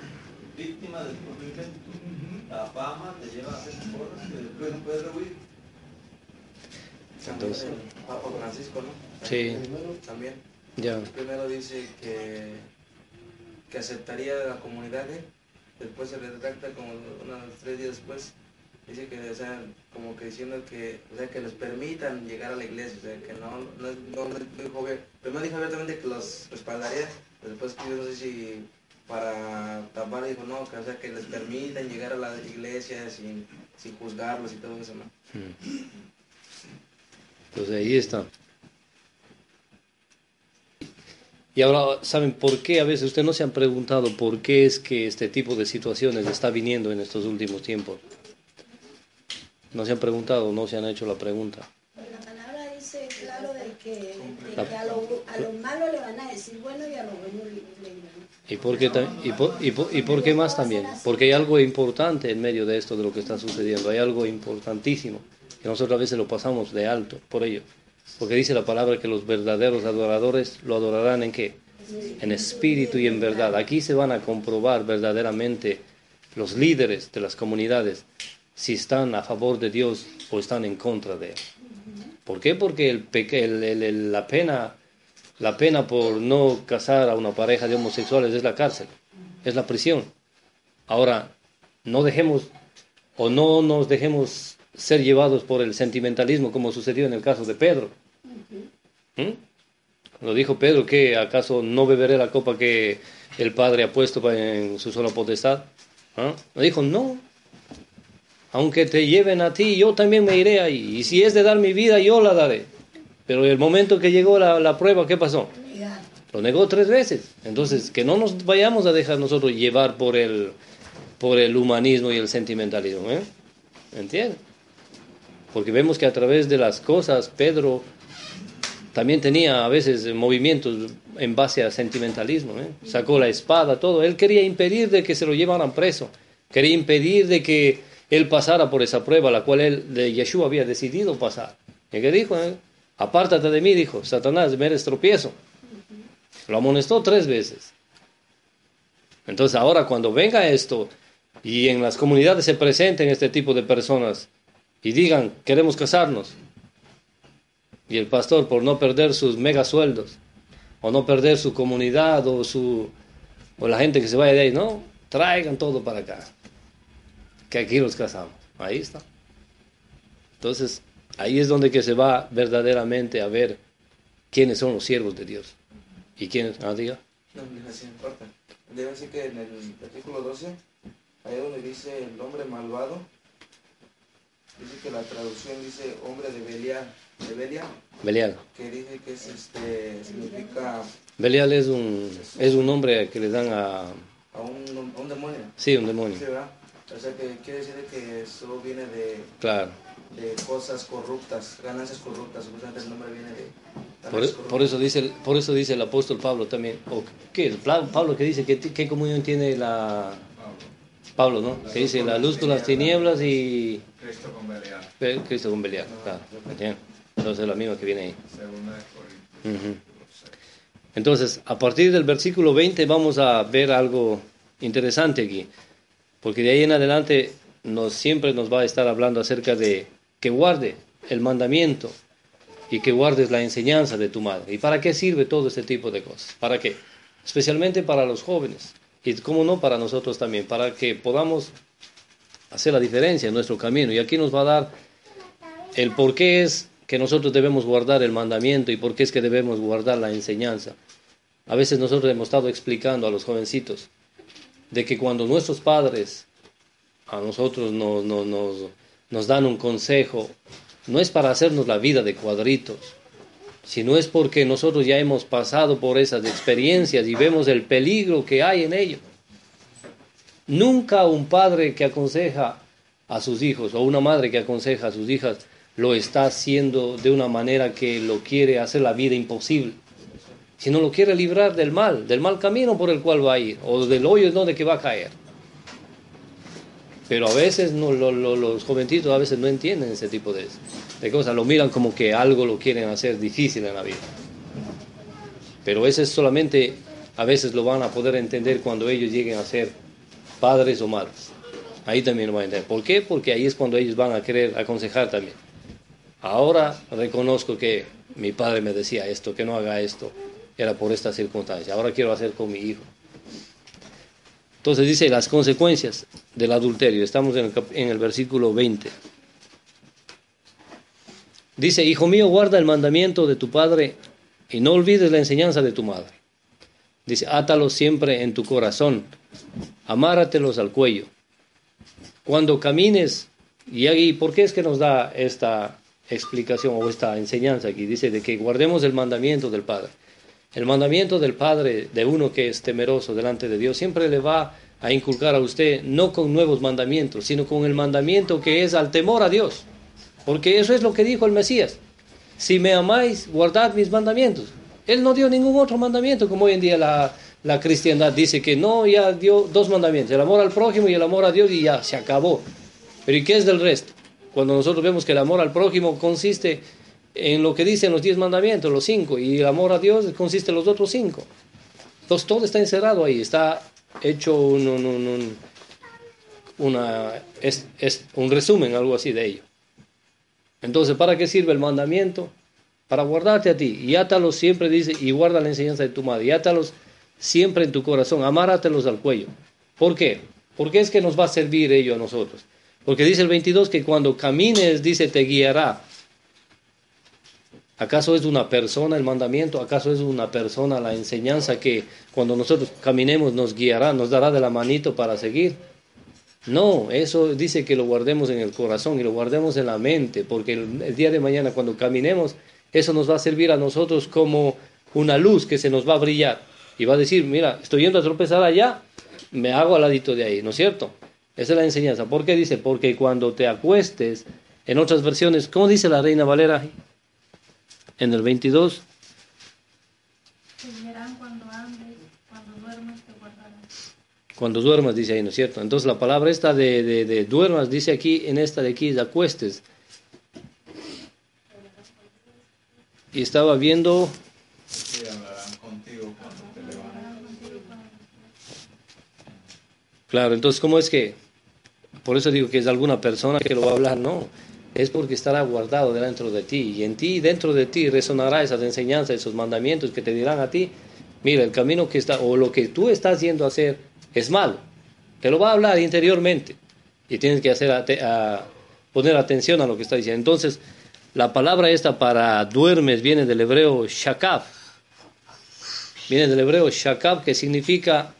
víctima del propio invento. La fama te lleva a hacer cosas que después no puedes rehuir. Entonces- el Papa Francisco, ¿no? Sí. También. Ya. Primero dice que, que aceptaría a la comunidad, ¿eh? después se retracta como unos tres días después. Dice que, o sea, como que diciendo que, o sea, que les permitan llegar a la iglesia, o sea, que no, no, no, no dijo, primero dijo abiertamente que los respaldaría, después yo no sé si para tapar dijo, no, que, o sea, que les permitan llegar a la iglesia sin, sin juzgarlos y todo eso, ¿no? Entonces ahí está. Y ahora, ¿saben por qué? A veces ustedes no se han preguntado por qué es que este tipo de situaciones está viniendo en estos últimos tiempos. No se han preguntado, no se han hecho la pregunta. la palabra dice claro de que, de que a, lo, a lo malo le van a decir bueno y a lo bueno le, le. ¿Y por qué, y por, y por- y por qué más también? Porque hay algo importante en medio de esto, de lo que está sucediendo. Hay algo importantísimo que nosotros a veces lo pasamos de alto por ello. Porque dice la palabra que los verdaderos adoradores lo adorarán en qué? en espíritu y en verdad. Aquí se van a comprobar verdaderamente los líderes de las comunidades si están a favor de Dios o están en contra de Él. ¿Por qué? Porque el, el- el- la, pena, la pena por no casar a una pareja de homosexuales es la cárcel, es la prisión. Ahora, no dejemos o no nos dejemos ser llevados por el sentimentalismo como sucedió en el caso de Pedro. ¿Mm? Lo dijo Pedro que acaso no beberé la copa que el Padre ha puesto en su sola potestad. ¿Ah? Lo dijo, no. Aunque te lleven a ti, yo también me iré ahí. Y si es de dar mi vida, yo la daré. Pero el momento que llegó la, la prueba, ¿qué pasó? Lo negó tres veces. Entonces, que no nos vayamos a dejar nosotros llevar por el, por el humanismo y el sentimentalismo. ¿eh? ¿Entiendes? Porque vemos que a través de las cosas, Pedro también tenía a veces movimientos en base a sentimentalismo. ¿eh? Sacó la espada, todo. Él quería impedir de que se lo llevaran preso. Quería impedir de que él pasara por esa prueba, la cual él, de Yeshua había decidido pasar. ¿Y qué dijo? eh? Apártate de mí, dijo, Satanás, me eres tropiezo. Lo amonestó tres veces. Entonces ahora cuando venga esto y en las comunidades se presenten este tipo de personas y digan, queremos casarnos, y el pastor por no perder sus mega sueldos, o no perder su comunidad, o, su, o la gente que se vaya de ahí, no, traigan todo para acá, que aquí los casamos. Ahí está. Entonces, ahí es donde que se va verdaderamente a ver quiénes son los siervos de Dios. ¿Y quiénes? Ah, diga. No, mira, sí importa. Debe decir que en el artículo 12, ahí donde dice el hombre malvado, dice que la traducción dice hombre de Belial, de Belial, Belial. que dice que es este, significa Belial es un, es un nombre que le dan a... a un, a un demonio. Sí, un demonio. Sí, ¿verdad? O sea que quiere decir que eso viene de, Claro. de cosas corruptas, ganancias corruptas, supuestamente el nombre viene de Por, ganancias por eso dice, el- por eso dice el apóstol Pablo también. ¿O? Pla- Pablo que dice que qué comunión tiene la Pablo, ¿no? Que dice la luz con las tinieblas y Cristo con Belial, Cristo con Belial. Claro. Entonces es la misma que viene ahí. Entonces, a partir del versículo 20 vamos a ver algo interesante aquí, porque de ahí en adelante nos, siempre nos va a estar hablando acerca de que guarde el mandamiento y que guardes la enseñanza de tu madre. ¿Y para qué sirve todo este tipo de cosas? ¿Para qué? Especialmente para los jóvenes y, como no, para nosotros también, para que podamos hacer la diferencia en nuestro camino. Y aquí nos va a dar el por qué es que nosotros debemos guardar el mandamiento y por qué es que debemos guardar la enseñanza. A veces nosotros hemos estado explicando a los jovencitos de que cuando nuestros padres a nosotros nos, nos, nos, nos dan un consejo, no es para hacernos la vida de cuadritos, sino es porque nosotros ya hemos pasado por esas experiencias y vemos el peligro que hay en ello. Nunca un padre que aconseja a sus hijos o una madre que aconseja a sus hijas lo está haciendo de una manera que lo quiere hacer la vida imposible, sino lo quiere librar del mal, del mal camino por el cual va a ir o del hoyo donde que va a caer. Pero a veces no, lo- lo- los jovencitos a veces no entienden ese tipo de, de cosas, lo miran como que algo lo quieren hacer difícil en la vida. Pero eso es solamente, a veces lo van a poder entender cuando ellos lleguen a ser padres o madres. Ahí también lo van a entender. ¿Por qué? Porque ahí es cuando ellos van a querer aconsejar también. Ahora reconozco que mi padre me decía esto, que no haga esto, era por esta circunstancia. Ahora quiero hacer con mi hijo. Entonces dice las consecuencias del adulterio. Estamos en el, en el versículo 20. Dice, hijo mío, guarda el mandamiento de tu padre y no olvides la enseñanza de tu madre. Dice, átalos siempre en tu corazón, amáratelos al cuello. Cuando camines, y aquí, ¿por qué es que nos da esta explicación o esta enseñanza aquí? Dice de que guardemos el mandamiento del Padre. El mandamiento del Padre, de uno que es temeroso delante de Dios, siempre le va a inculcar a usted no con nuevos mandamientos, sino con el mandamiento que es al temor a Dios. Porque eso es lo que dijo el Mesías. Si me amáis, guardad mis mandamientos. Él no dio ningún otro mandamiento, como hoy en día la, la cristiandad dice que no, ya dio dos mandamientos, el amor al prójimo y el amor a Dios y ya, se acabó. Pero ¿y qué es del resto? Cuando nosotros vemos que el amor al prójimo consiste en lo que dicen los diez mandamientos, los cinco, y el amor a Dios consiste en los otros cinco. Entonces todo está encerrado ahí, está hecho un, un- un- un- una, es un resumen, algo así de ello. Entonces, ¿para qué sirve el mandamiento? Para guardarte a ti. Y átalos siempre, dice, y guarda la enseñanza de tu madre. Y átalos siempre en tu corazón. Amáratelos al cuello. ¿Por qué? Porque es que nos va a servir ello a nosotros. Porque dice el 22 que cuando camines, dice, te guiará. ¿Acaso es una persona el mandamiento? ¿Acaso es una persona la enseñanza que cuando nosotros caminemos nos guiará, nos dará de la manito para seguir? No, eso dice que lo guardemos en el corazón y lo guardemos en la mente, porque el, el día de mañana cuando caminemos, eso nos va a servir a nosotros como una luz que se nos va a brillar y va a decir, mira, estoy yendo a tropezar allá, me hago al ladito de ahí, ¿no es cierto? Esa es la enseñanza. ¿Por qué dice? Porque cuando te acuestes, en otras versiones, ¿cómo dice la Reina Valera? En el 22, Te guiarán cuando andes, cuando duermas te guardarán. cuando duermas, dice ahí, ¿no es cierto? Entonces la palabra esta de, de, de duermas, dice aquí, en esta de aquí, de acuestes. Y estaba viendo, Sí, hablarán contigo cuando te levantes. claro, entonces, ¿cómo es que? Por eso digo que es alguna persona que lo va a hablar, no. Es porque estará guardado dentro de ti. Y en ti, dentro de ti, resonará esas enseñanzas, esos mandamientos que te dirán a ti, mira, el camino que está, o lo que tú estás yendo a hacer es malo. Te lo va a hablar interiormente. Y tienes que hacer a- poner atención a lo que está diciendo. Entonces, la palabra esta para duermes viene del hebreo shakab. Viene del hebreo shakab, que significa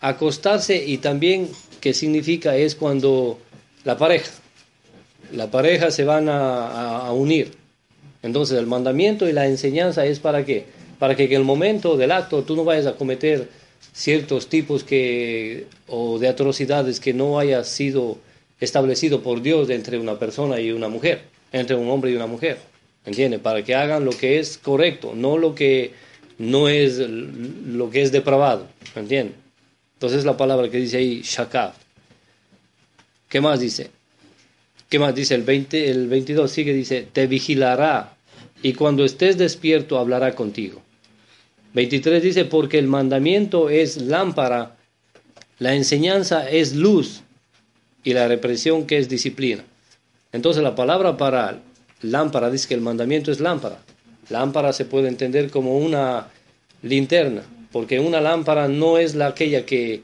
acostarse y también que significa es cuando la pareja, la pareja se van a, unir. Entonces el mandamiento y la enseñanza es para qué? Para que en el momento del acto tú no vayas a cometer ciertos tipos que, o de atrocidades que no haya sido establecido por Dios entre una persona y una mujer, entre un hombre y una mujer. ¿Entiendes? Para que hagan lo que es correcto, no lo que no es lo que es depravado. ¿Entiendes? Entonces la palabra que dice ahí, shakab. ¿Qué más dice? ¿Qué más dice? El, 20, el 22 sigue, dice, te vigilará y cuando estés despierto hablará contigo. 23 dice, porque el mandamiento es lámpara, la enseñanza es luz y la represión que es disciplina. Entonces la palabra para lámpara dice que el mandamiento es lámpara. Lámpara se puede entender como una linterna, porque una lámpara no es la aquella que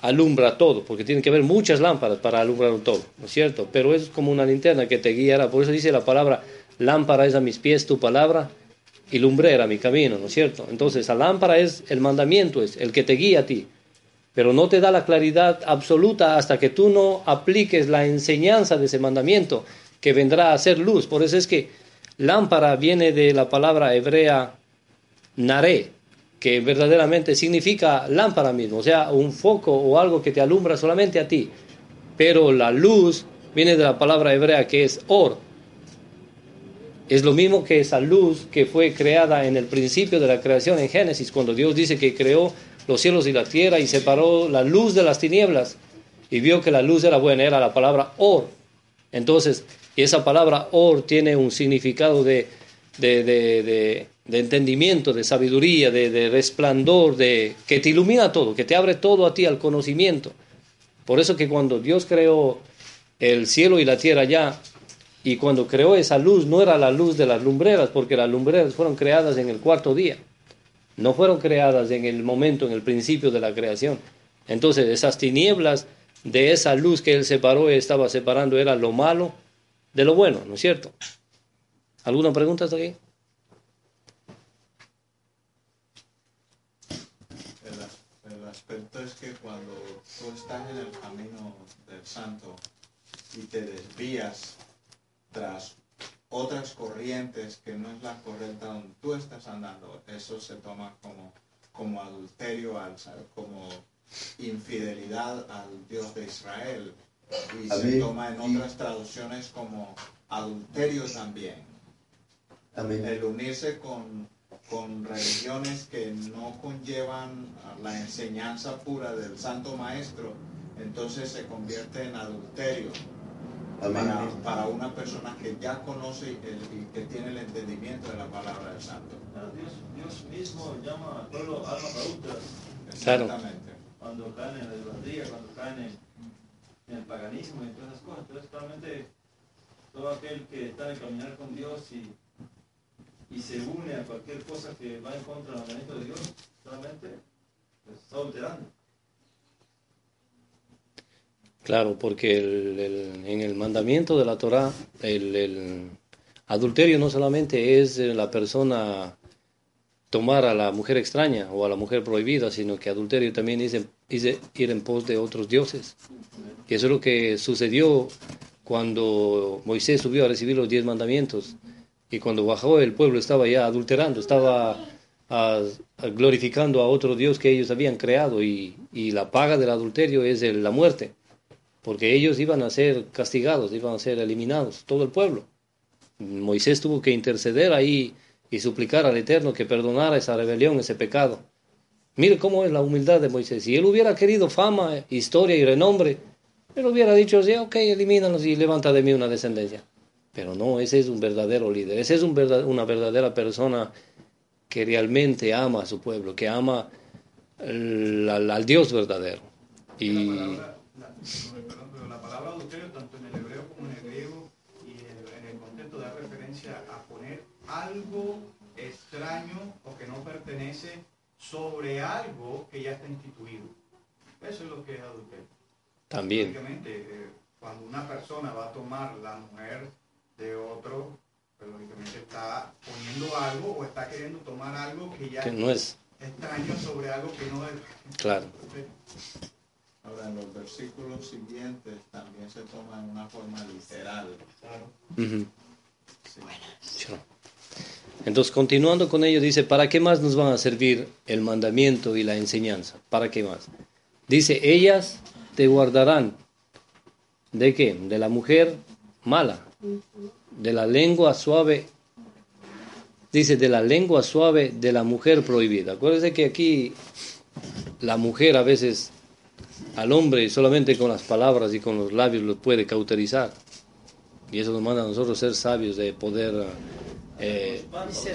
alumbra todo, porque tiene que haber muchas lámparas para alumbrar todo, ¿no es cierto? Pero es como una linterna que te guiará, por eso dice la palabra, lámpara es a mis pies tu palabra y lumbrera mi camino, ¿no es cierto? Entonces, la lámpara es el mandamiento, es el que te guía a ti, pero no te da la claridad absoluta hasta que tú no apliques la enseñanza de ese mandamiento que vendrá a ser luz. Por eso es que lámpara viene de la palabra hebrea naré, que verdaderamente significa lámpara mismo, o sea, un foco o algo que te alumbra solamente a ti. Pero la luz viene de la palabra hebrea que es or. Es lo mismo que esa luz que fue creada en el principio de la creación en Génesis, cuando Dios dice que creó los cielos y la tierra y separó la luz de las tinieblas y vio que la luz era buena, era la palabra or. Entonces, esa palabra or tiene un significado de, de, de, de, de entendimiento, de sabiduría, de, de resplandor, de, que te ilumina todo, que te abre todo a ti al conocimiento. Por eso que cuando Dios creó el cielo y la tierra ya, y cuando creó esa luz, no era la luz de las lumbreras, porque las lumbreras fueron creadas en el cuarto día, no fueron creadas en el momento, en el principio de la creación. Entonces, esas tinieblas de esa luz que Él separó, estaba separando, era lo malo de lo bueno, ¿no es cierto? ¿Alguna pregunta hasta aquí? El, aspecto es que cuando tú estás en el camino del santo y te desvías tras otras corrientes que no es la correcta donde tú estás andando, eso se toma como, como adulterio, al, como infidelidad al Dios de Israel. Y A se ver, toma en y- otras traducciones como adulterio también. Amén. El unirse con, con religiones que no conllevan la enseñanza pura del Santo Maestro, entonces se convierte en adulterio. para, para una persona que ya conoce el- y que tiene el entendimiento de la palabra del Santo. Dios, Dios mismo llama al pueblo almas adultas Claro. Exactamente. cuando caen en la idolatría, cuando caen en, en el paganismo y todas esas cosas. Entonces, realmente, todo aquel que está en el caminar con Dios y, y se une a cualquier cosa que va en contra del mandamiento de Dios, solamente pues, está adulterando. Claro, porque el- en el mandamiento de la Torah, el, adulterio no solamente es la persona tomar a la mujer extraña o a la mujer prohibida, sino que adulterio también es, es ir en pos de otros dioses. Y eso es lo que sucedió cuando Moisés subió a recibir los diez mandamientos. Y cuando bajó el pueblo estaba ya adulterando, estaba glorificando a otro Dios que ellos habían creado. Y, la paga del adulterio es el- la muerte porque ellos iban a ser castigados, iban a ser eliminados, todo el pueblo. Moisés tuvo que interceder ahí y suplicar al Eterno que perdonara esa rebelión, ese pecado. Mire cómo es la humildad de Moisés. Si él hubiera querido fama, historia y renombre, él hubiera dicho, ok, elimínanos y levanta de mí una descendencia. Pero no, ese es un verdadero líder, ese es un verdad- una verdadera persona que realmente ama a su pueblo, que ama el- al, al Dios verdadero. Y... La palabra, la, la palabra adulterio, tanto en el hebreo como en el griego, y en, en el contexto da referencia a poner algo extraño o que no pertenece sobre algo que ya está instituido. Eso es lo que es adulterio. También. Eh, cuando una persona va a tomar la mujer de otro, pues lógicamente está poniendo algo o está queriendo tomar algo que ya Que no es. extraño sobre algo que no es. Claro. Ahora, en los versículos siguientes también se toma en una forma literal. Sí. Sure. Entonces, continuando con ello, dice, ¿para qué más nos van a servir el mandamiento y la enseñanza? ¿Para qué más? Dice, ellas te guardarán. ¿De qué? De la mujer mala, de la lengua suave. Dice, de la lengua suave de la mujer prohibida. Acuérdense que aquí la mujer a veces al hombre solamente con las palabras y con los labios lo puede cauterizar. Y eso nos manda a nosotros ser sabios de poder eh,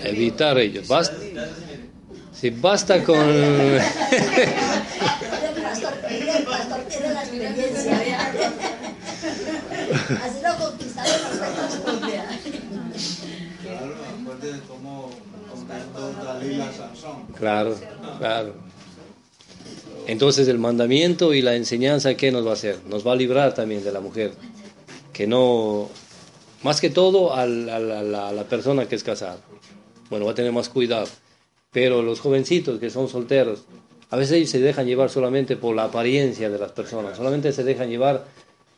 evitar ellos. Basta, si basta con... Claro. Claro. Entonces el mandamiento y la enseñanza, ¿qué nos va a hacer? Nos va a librar también de la mujer. Que no, más que todo a la persona que es casada. Bueno, va a tener más cuidado. Pero los jovencitos que son solteros, a veces ellos se dejan llevar solamente por la apariencia de las personas, solamente se dejan llevar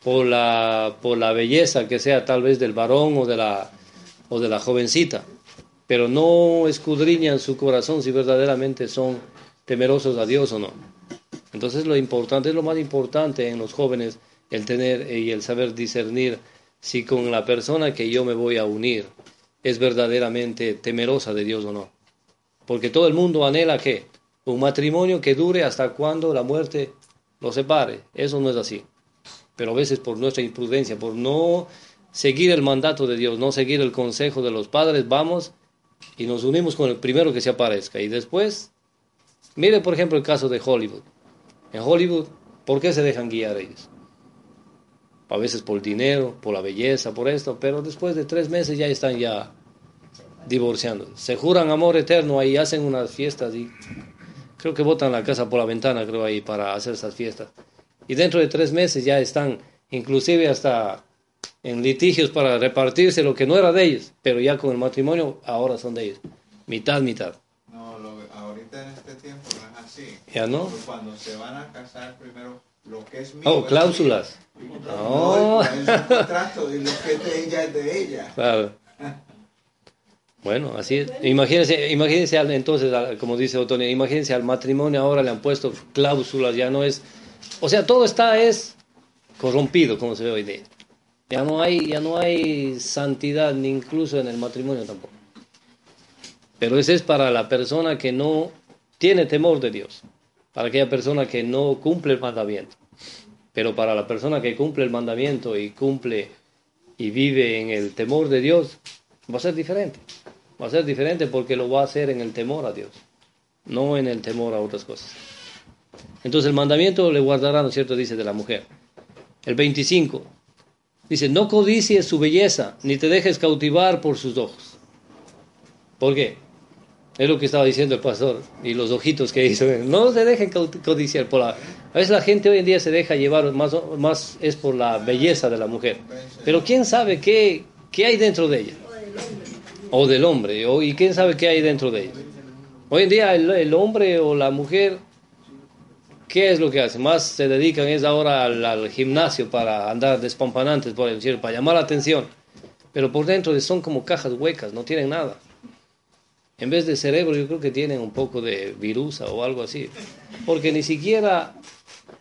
por la, por la belleza que sea tal vez del varón o de la, o de la jovencita, pero no escudriñan su corazón si verdaderamente son temerosos a Dios o no. Entonces lo importante, es lo más importante en los jóvenes, el tener y el saber discernir si con la persona que yo me voy a unir es verdaderamente temerosa de Dios o no. Porque todo el mundo anhela que un matrimonio que dure hasta cuando la muerte lo separe. Eso no es así. Pero a veces por nuestra imprudencia, por no seguir el mandato de Dios, no seguir el consejo de los padres, vamos y nos unimos con el primero que se aparezca. Y después, mire por ejemplo el caso de Hollywood. En Hollywood, ¿por qué se dejan guiar ellos? A veces por el dinero, por la belleza, por esto, pero después de tres meses ya están ya divorciando. Se juran amor eterno ahí, hacen unas fiestas y creo que botan la casa por la ventana, creo ahí, para hacer esas fiestas. Y dentro de tres meses ya están, inclusive hasta en litigios para repartirse lo que no era de ellos, pero ya con el matrimonio ahora son de ellos. Mitad, mitad. No, lo- ahorita en este tiempo no es así. ¿Ya no? Porque Cuando se van a casar, primero lo que es mío. Oh, es cláusulas. mío. Oh. No, es un contrato y lo que es de ella es de ella. Claro. Bueno, así es. Imagínense, imagínense al- entonces, al- como dice Otonia, imagínense al matrimonio ahora le han puesto cláusulas, ya no es... O sea, todo está es corrompido, como se ve hoy día. Ya no hay, ya no hay santidad, ni incluso en el matrimonio tampoco. Pero ese es para la persona que no tiene temor de Dios, para aquella persona que no cumple el mandamiento. Pero para la persona que cumple el mandamiento y cumple y vive en el temor de Dios, va a ser diferente. Va a ser diferente porque lo va a hacer en el temor a Dios, no en el temor a otras cosas. Entonces el mandamiento le guardará, ¿no es cierto? Dice de la mujer. El 25. Dice, no codicies su belleza, ni te dejes cautivar por sus ojos. ¿Por qué? Es lo que estaba diciendo el pastor y los ojitos que hizo. No se dejen codiciar por la... A veces la gente hoy en día se deja llevar, más, más es por la belleza de la mujer. Pero quién sabe qué, qué hay dentro de ella. O del hombre. O, y quién sabe qué hay dentro de ella. Hoy en día el, el hombre o la mujer, ¿qué es lo que hace? Más se dedican es ahora al, al gimnasio para andar despampanantes, por decir, para llamar la atención. Pero por dentro son como cajas huecas, no tienen nada. En vez de cerebro, yo creo que tienen un poco de virusa o algo así. Porque ni siquiera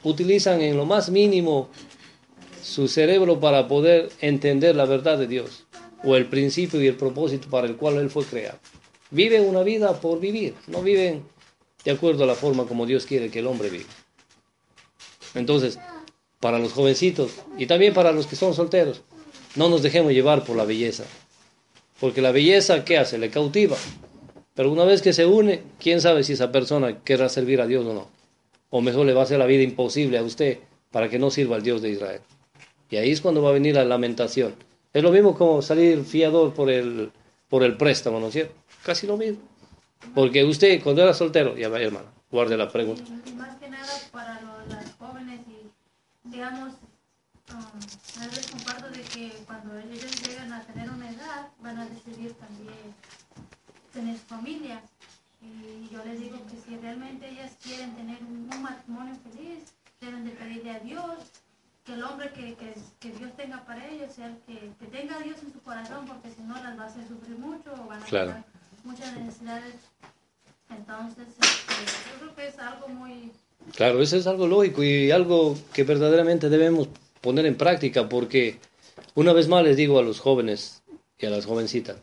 utilizan en lo más mínimo su cerebro para poder entender la verdad de Dios o el principio y el propósito para el cual Él fue creado. Viven una vida por vivir, no viven de acuerdo a la forma como Dios quiere que el hombre viva. Entonces, para los jovencitos y también para los que son solteros, no nos dejemos llevar por la belleza. Porque la belleza, ¿qué hace? Le cautiva. Pero una vez que se une, quién sabe si esa persona querrá servir a Dios o no. O mejor le va a hacer la vida imposible a usted para que no sirva al Dios de Israel. Y ahí es cuando va a venir la lamentación. Es lo mismo como salir fiador por el, por el préstamo, ¿no es cierto? Casi lo mismo. Porque usted, cuando era soltero, ya vaya hermano, guarde la pregunta. Más que nada para los, las jóvenes y, digamos, um, les comparto de que cuando ellos llegan a tener una edad, van a decidir también tener familia. Y yo les digo que si realmente ellas quieren tener un, un matrimonio feliz, deben de pedirle a Dios que el hombre que, que, que Dios tenga para ellos sea el que, que, tenga a Dios en su corazón, porque si no las va a hacer sufrir mucho o van a Claro. tener muchas necesidades. Entonces, este, yo creo que es algo muy... Claro, eso es algo lógico y algo que verdaderamente debemos poner en práctica porque una vez más les digo a los jóvenes y a las jovencitas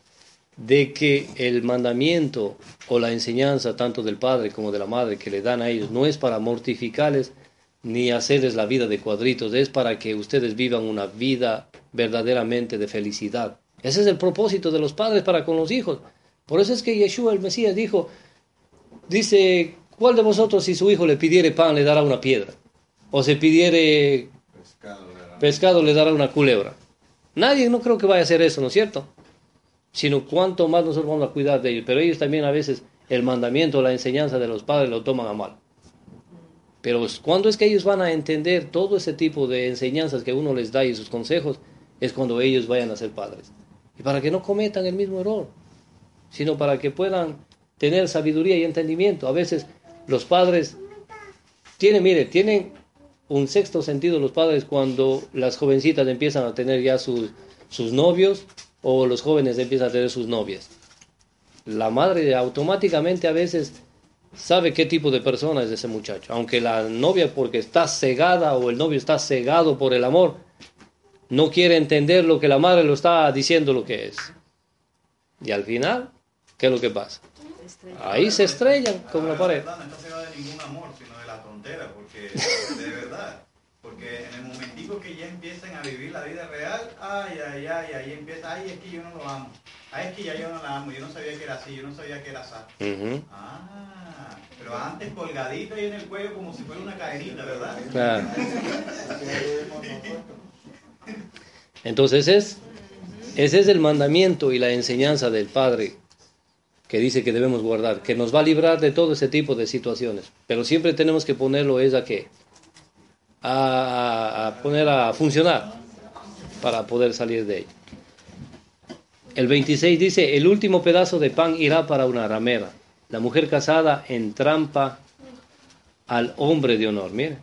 de que el mandamiento o la enseñanza tanto del padre como de la madre que le dan a ellos no es para mortificarles ni hacerles la vida de cuadritos, es para que ustedes vivan una vida verdaderamente de felicidad. Ese es el propósito de los padres para con los hijos. Por eso es que Yeshua el Mesías dijo, dice, ¿cuál de vosotros si su hijo le pidiere pan le dará una piedra? O se pidiere pescado le dará una culebra. Nadie no creo que vaya a hacer eso, ¿no es cierto? Sino cuánto más nosotros vamos a cuidar de ellos. Pero ellos también a veces el mandamiento, la enseñanza de los padres lo toman a mal. Pero cuando es que ellos van a entender todo ese tipo de enseñanzas que uno les da y sus consejos, es cuando ellos vayan a ser padres. Y para que no cometan el mismo error, sino para que puedan tener sabiduría y entendimiento. A veces los padres tienen, mire, tienen un sexto sentido los padres cuando las jovencitas empiezan a tener ya sus, sus novios o los jóvenes empiezan a tener sus novias. La madre automáticamente a veces sabe qué tipo de persona es ese muchacho. Aunque la novia, porque está cegada o el novio está cegado por el amor, no quiere entender lo que la madre lo está diciendo lo que es. Y al final, ¿qué es lo que pasa? Ahí se estrellan como la pared. verdad, no se va de ningún amor, sino de la tontera, porque de verdad. Porque en el momentico que ya empiezan a vivir la vida real, ay, ay, ay, ahí empieza, ay, es que yo no lo amo. Ay, es que ya yo no la amo, yo no sabía que era así, yo no sabía que era así. Ah, pero antes colgadito ahí en el cuello como si fuera una cadenita, ¿verdad? Claro. Entonces es, ese es el mandamiento y la enseñanza del Padre que dice que debemos guardar, que nos va a librar de todo ese tipo de situaciones. Pero siempre tenemos que ponerlo es a qué? A, a poner a funcionar para poder salir de ello. El 26 dice, el último pedazo de pan irá para una ramera. La mujer casada entrampa al hombre de honor. Mire,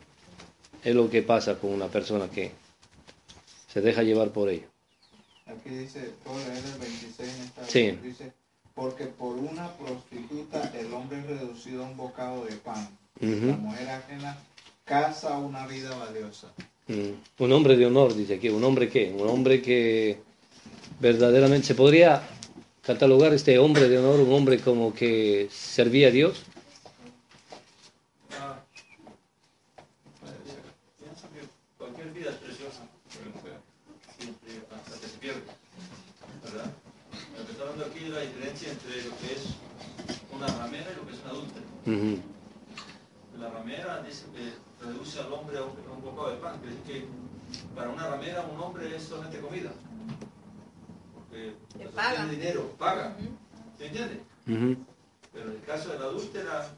es lo que pasa con una persona que se deja llevar por ello. Aquí dice, leer el 26 en esta Sí. dice, porque por una prostituta el hombre es reducido a un bocado de pan. La mujer ajena caza una vida valiosa. Mm. Un hombre de honor, dice aquí. ¿Un hombre qué? Un hombre que verdaderamente se podría catalogar este hombre de honor, un hombre como que servía a Dios. Pienso que cualquier vida es preciosa. Siempre hasta que se está hablando aquí de la diferencia entre lo que es una ramera y lo que es La ramera dice que reduce al hombre a un, a un bocado de pan, decir que para una ramera un hombre es solamente comida. Porque paga. tiene dinero, paga. ¿Se entiende? Pero en el caso de la adúltera,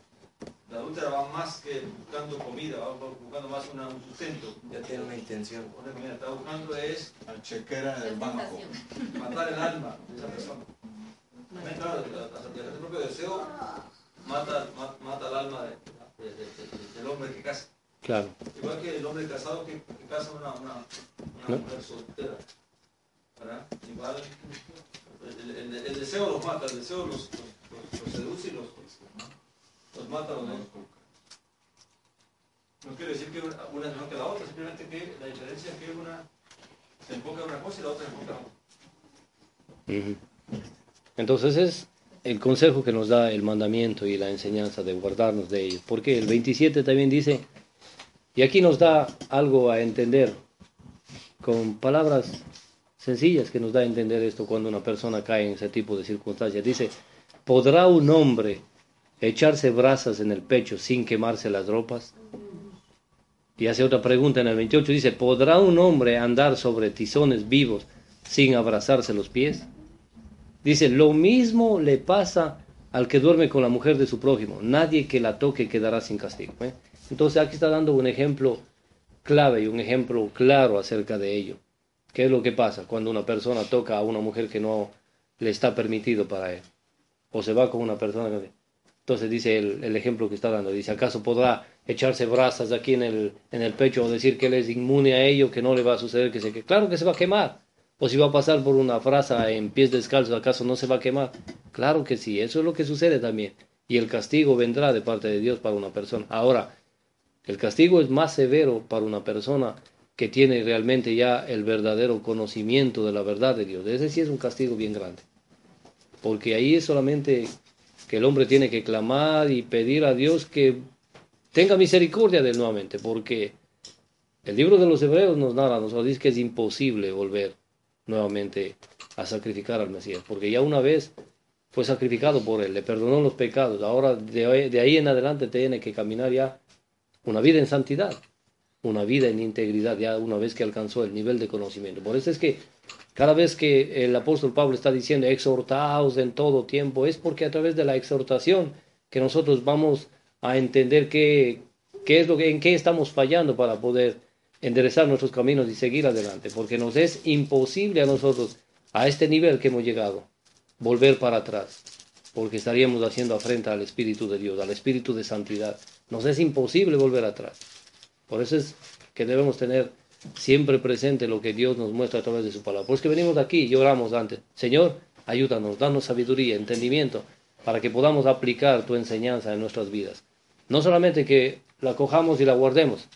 la adúltera va más que buscando comida, va buscando más una- un sustento. Ya tiene una intención. Una comida, está buscando es Al chequera del banco. Matar el alma de esa persona. Claro, la, la del propio deseo mata, ma- mata el alma de- de- de- de- del hombre que casa. Claro. Igual que el hombre casado que, que casa una, una, una ¿No? mujer soltera. ¿verdad? Igual el, el- el deseo los mata, el deseo los, los, los- los seduce y los, los mata los. No quiere decir que una una es mejor que la otra, simplemente que la diferencia es que una se enfoca en una cosa y la otra se enfoca en otra. Entonces es el consejo que nos da el mandamiento y la enseñanza de guardarnos de ellos. Porque el 27 también dice, y aquí nos da algo a entender, con palabras sencillas que nos da a entender esto cuando una persona cae en ese tipo de circunstancias. Dice, ¿podrá un hombre echarse brasas en el pecho sin quemarse las ropas? Y hace otra pregunta en el 28, dice, ¿podrá un hombre andar sobre tizones vivos sin abrazarse los pies? Dice, lo mismo le pasa al que duerme con la mujer de su prójimo. Nadie que la toque quedará sin castigo. ¿eh? Entonces aquí está dando un ejemplo clave y un ejemplo claro acerca de ello. ¿Qué es lo que pasa cuando una persona toca a una mujer que no le está permitido para él? O se va con una persona que... Entonces dice el, ejemplo que está dando, dice, ¿acaso podrá echarse brasas aquí en el, en el pecho o decir que él es inmune a ello, que no le va a suceder que se? Claro que se va a quemar. O si va a pasar por una frasa en pies descalzos, ¿acaso no se va a quemar? Claro que sí, eso es lo que sucede también. Y el castigo vendrá de parte de Dios para una persona. Ahora, el castigo es más severo para una persona que tiene realmente ya el verdadero conocimiento de la verdad de Dios. Ese sí es un castigo bien grande. Porque ahí es solamente que el hombre tiene que clamar y pedir a Dios que tenga misericordia de él nuevamente. Porque el libro de los Hebreos nos narra, nos dice que es imposible volver nuevamente a sacrificar al Mesías. Porque ya una vez fue sacrificado por él, le perdonó los pecados. Ahora de ahí, en adelante tiene que caminar ya una vida en santidad, una vida en integridad, ya una vez que alcanzó el nivel de conocimiento. Por eso es que cada vez que el apóstol Pablo está diciendo exhortaos en todo tiempo, es porque a través de la exhortación que nosotros vamos a entender qué, qué es lo que, en qué estamos fallando para poder enderezar nuestros caminos y seguir adelante, porque nos es imposible a nosotros, a este nivel que hemos llegado, volver para atrás, porque estaríamos haciendo afrenta al Espíritu de Dios, al Espíritu de santidad. Nos es imposible volver atrás. Por eso es que debemos tener siempre presente lo que Dios nos muestra a través de su palabra. Por eso que venimos aquí y oramos antes. Señor, ayúdanos, danos sabiduría, entendimiento, para que podamos aplicar tu enseñanza en nuestras vidas. No solamente que la cojamos y la guardemos,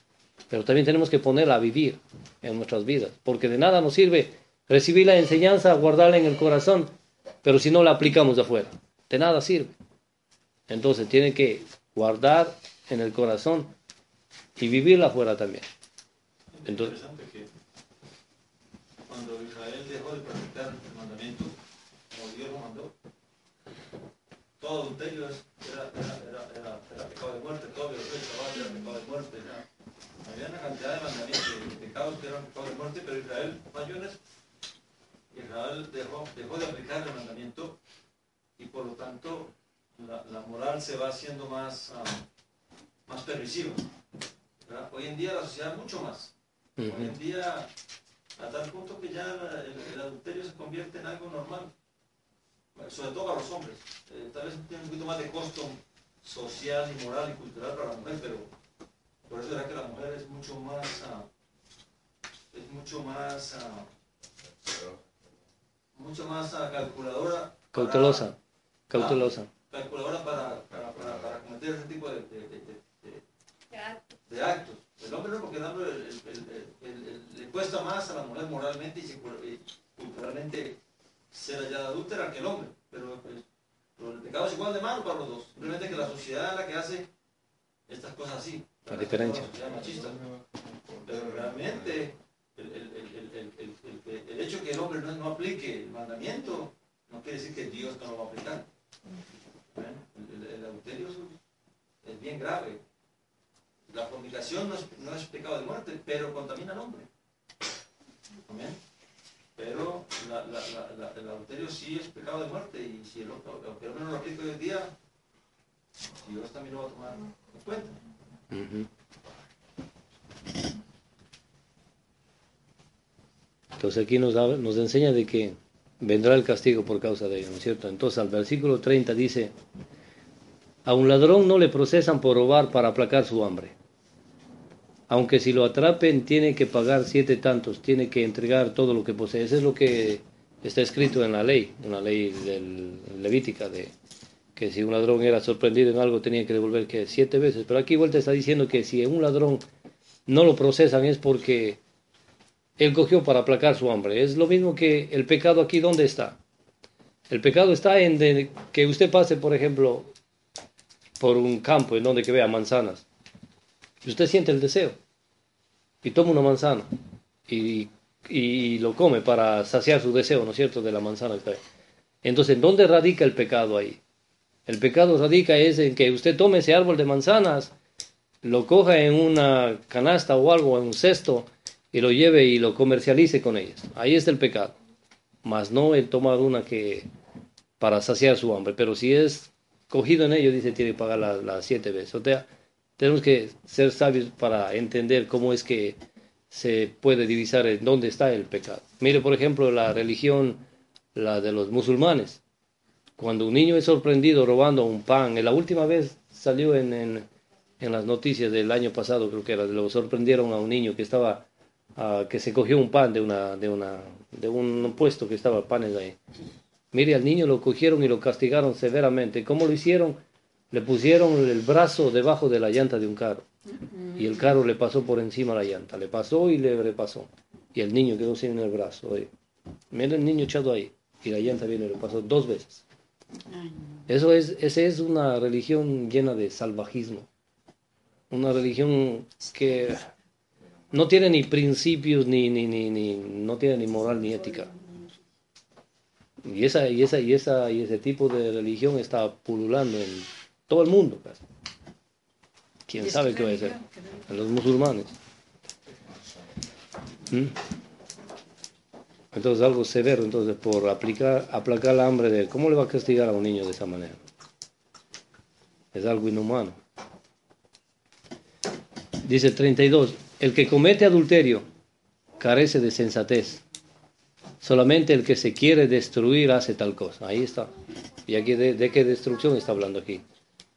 pero también tenemos que ponerla a vivir en nuestras vidas, porque de nada nos sirve recibir la enseñanza, guardarla en el corazón, pero si no la aplicamos de afuera, de nada sirve. Entonces tiene que guardar en el corazón y vivirla afuera también. Es Entonces, interesante que cuando Israel dejó de practicar el mandamiento, como Dios lo mandó, todo adulterio era, era, era, era, pecado de muerte, todo violación era pecado de muerte. era- había una cantidad de mandamientos, de pecados que eran pecado de muerte, pero Israel falló en eso. Israel dejó, dejó de aplicar el mandamiento y por lo tanto la, la moral se va haciendo más, ah, más permisiva. ¿verdad? Hoy en día la sociedad mucho más. Hoy en día, a tal punto que ya el, el adulterio se convierte en algo normal, sobre todo para los hombres. Eh, tal vez tiene un poquito más de costo social y moral y cultural para la mujer, pero por eso era que la mujer es mucho más, ah, es mucho más, ah, mucho más ah, calculadora. para- cautelosa, cautelosa. calculadora para, para, para, para cometer ese tipo de, de- de- de- de- Ya, de actos. El hombre no, porque el hombre el- el- el- el- el- le cuesta más a la mujer moralmente y culturalmente ser hallada adúltera que el hombre. Pero, pues, pero el pecado es igual de malo para los dos. Simplemente que la sociedad es la que hace estas cosas así. La diferencia. Pero realmente el, el, el, el, hecho que el hombre no, no aplique el mandamiento no quiere decir que Dios no lo va a aplicar. El, adulterio es, bien grave. La fornicación no es, no es pecado de muerte, pero contamina al hombre. Amén. Pero la, la, la, el adulterio sí es pecado de muerte y si el, hombre no lo aplique hoy en día, Dios también lo va a tomar en cuenta. Entonces aquí nos, da- nos enseña de que vendrá el castigo por causa de ello, ¿no es cierto? Entonces al versículo 30 dice, a un ladrón no le procesan por robar para aplacar su hambre. Aunque si lo atrapen tiene que pagar siete tantos, tiene que entregar todo lo que posee. Eso es lo que está escrito en la ley, en la ley del- levítica, de que si un ladrón era sorprendido en algo tenía que devolver que siete veces. Pero aquí vuelta está diciendo que si un ladrón no lo procesan es porque él cogió para aplacar su hambre. Es lo mismo que el pecado aquí, ¿dónde está? El pecado está en que usted pase, por ejemplo, por un campo en donde que vea manzanas. Y usted siente el deseo. Y toma una manzana. Y, y lo come para saciar su deseo, ¿no es cierto?, de la manzana que está ahí. Entonces, ¿dónde radica el pecado ahí? El pecado radica es en que usted tome ese árbol de manzanas, lo coja en una canasta o algo, en un cesto, y lo lleve y lo comercialice con ellas. Ahí está el pecado. Mas no el tomar una que para saciar su hambre. Pero si es cogido en ello, dice, tiene que pagar las siete veces. O sea, tenemos que ser sabios para entender cómo es que se puede divisar en dónde está el pecado. Mire, por ejemplo, la religión, la de los musulmanes. Cuando un niño es sorprendido robando un pan, la última vez salió en, en, en las noticias del año pasado, creo que era, lo sorprendieron a un niño que estaba, ah, que se cogió un pan de una, de una, de un puesto que estaba panes ahí. Mire, al niño lo cogieron y lo castigaron severamente. ¿Cómo lo hicieron? Le pusieron el brazo debajo de la llanta de un carro y el carro le pasó por encima la llanta. Le pasó y le repasó. Y el niño quedó sin el brazo. Mira el niño echado ahí y la llanta viene y le pasó dos veces. Eso es, esa es una religión llena de salvajismo. Una religión que no tiene ni principios, ni, ni, ni, ni- no tiene ni moral ni ética. Y esa, y esa, y esa, y ese tipo de religión está pululando en todo el mundo. casi. ¿Quién sabe qué va a ser? En los musulmanes. ¿Mm? Entonces algo severo, entonces por aplicar, aplacar el hambre de ¿cómo le va a castigar a un niño de esa manera? Es algo inhumano. Dice 32, el que comete adulterio carece de sensatez. Solamente el que se quiere destruir hace tal cosa. Ahí está. ¿Y aquí de, de qué destrucción está hablando aquí?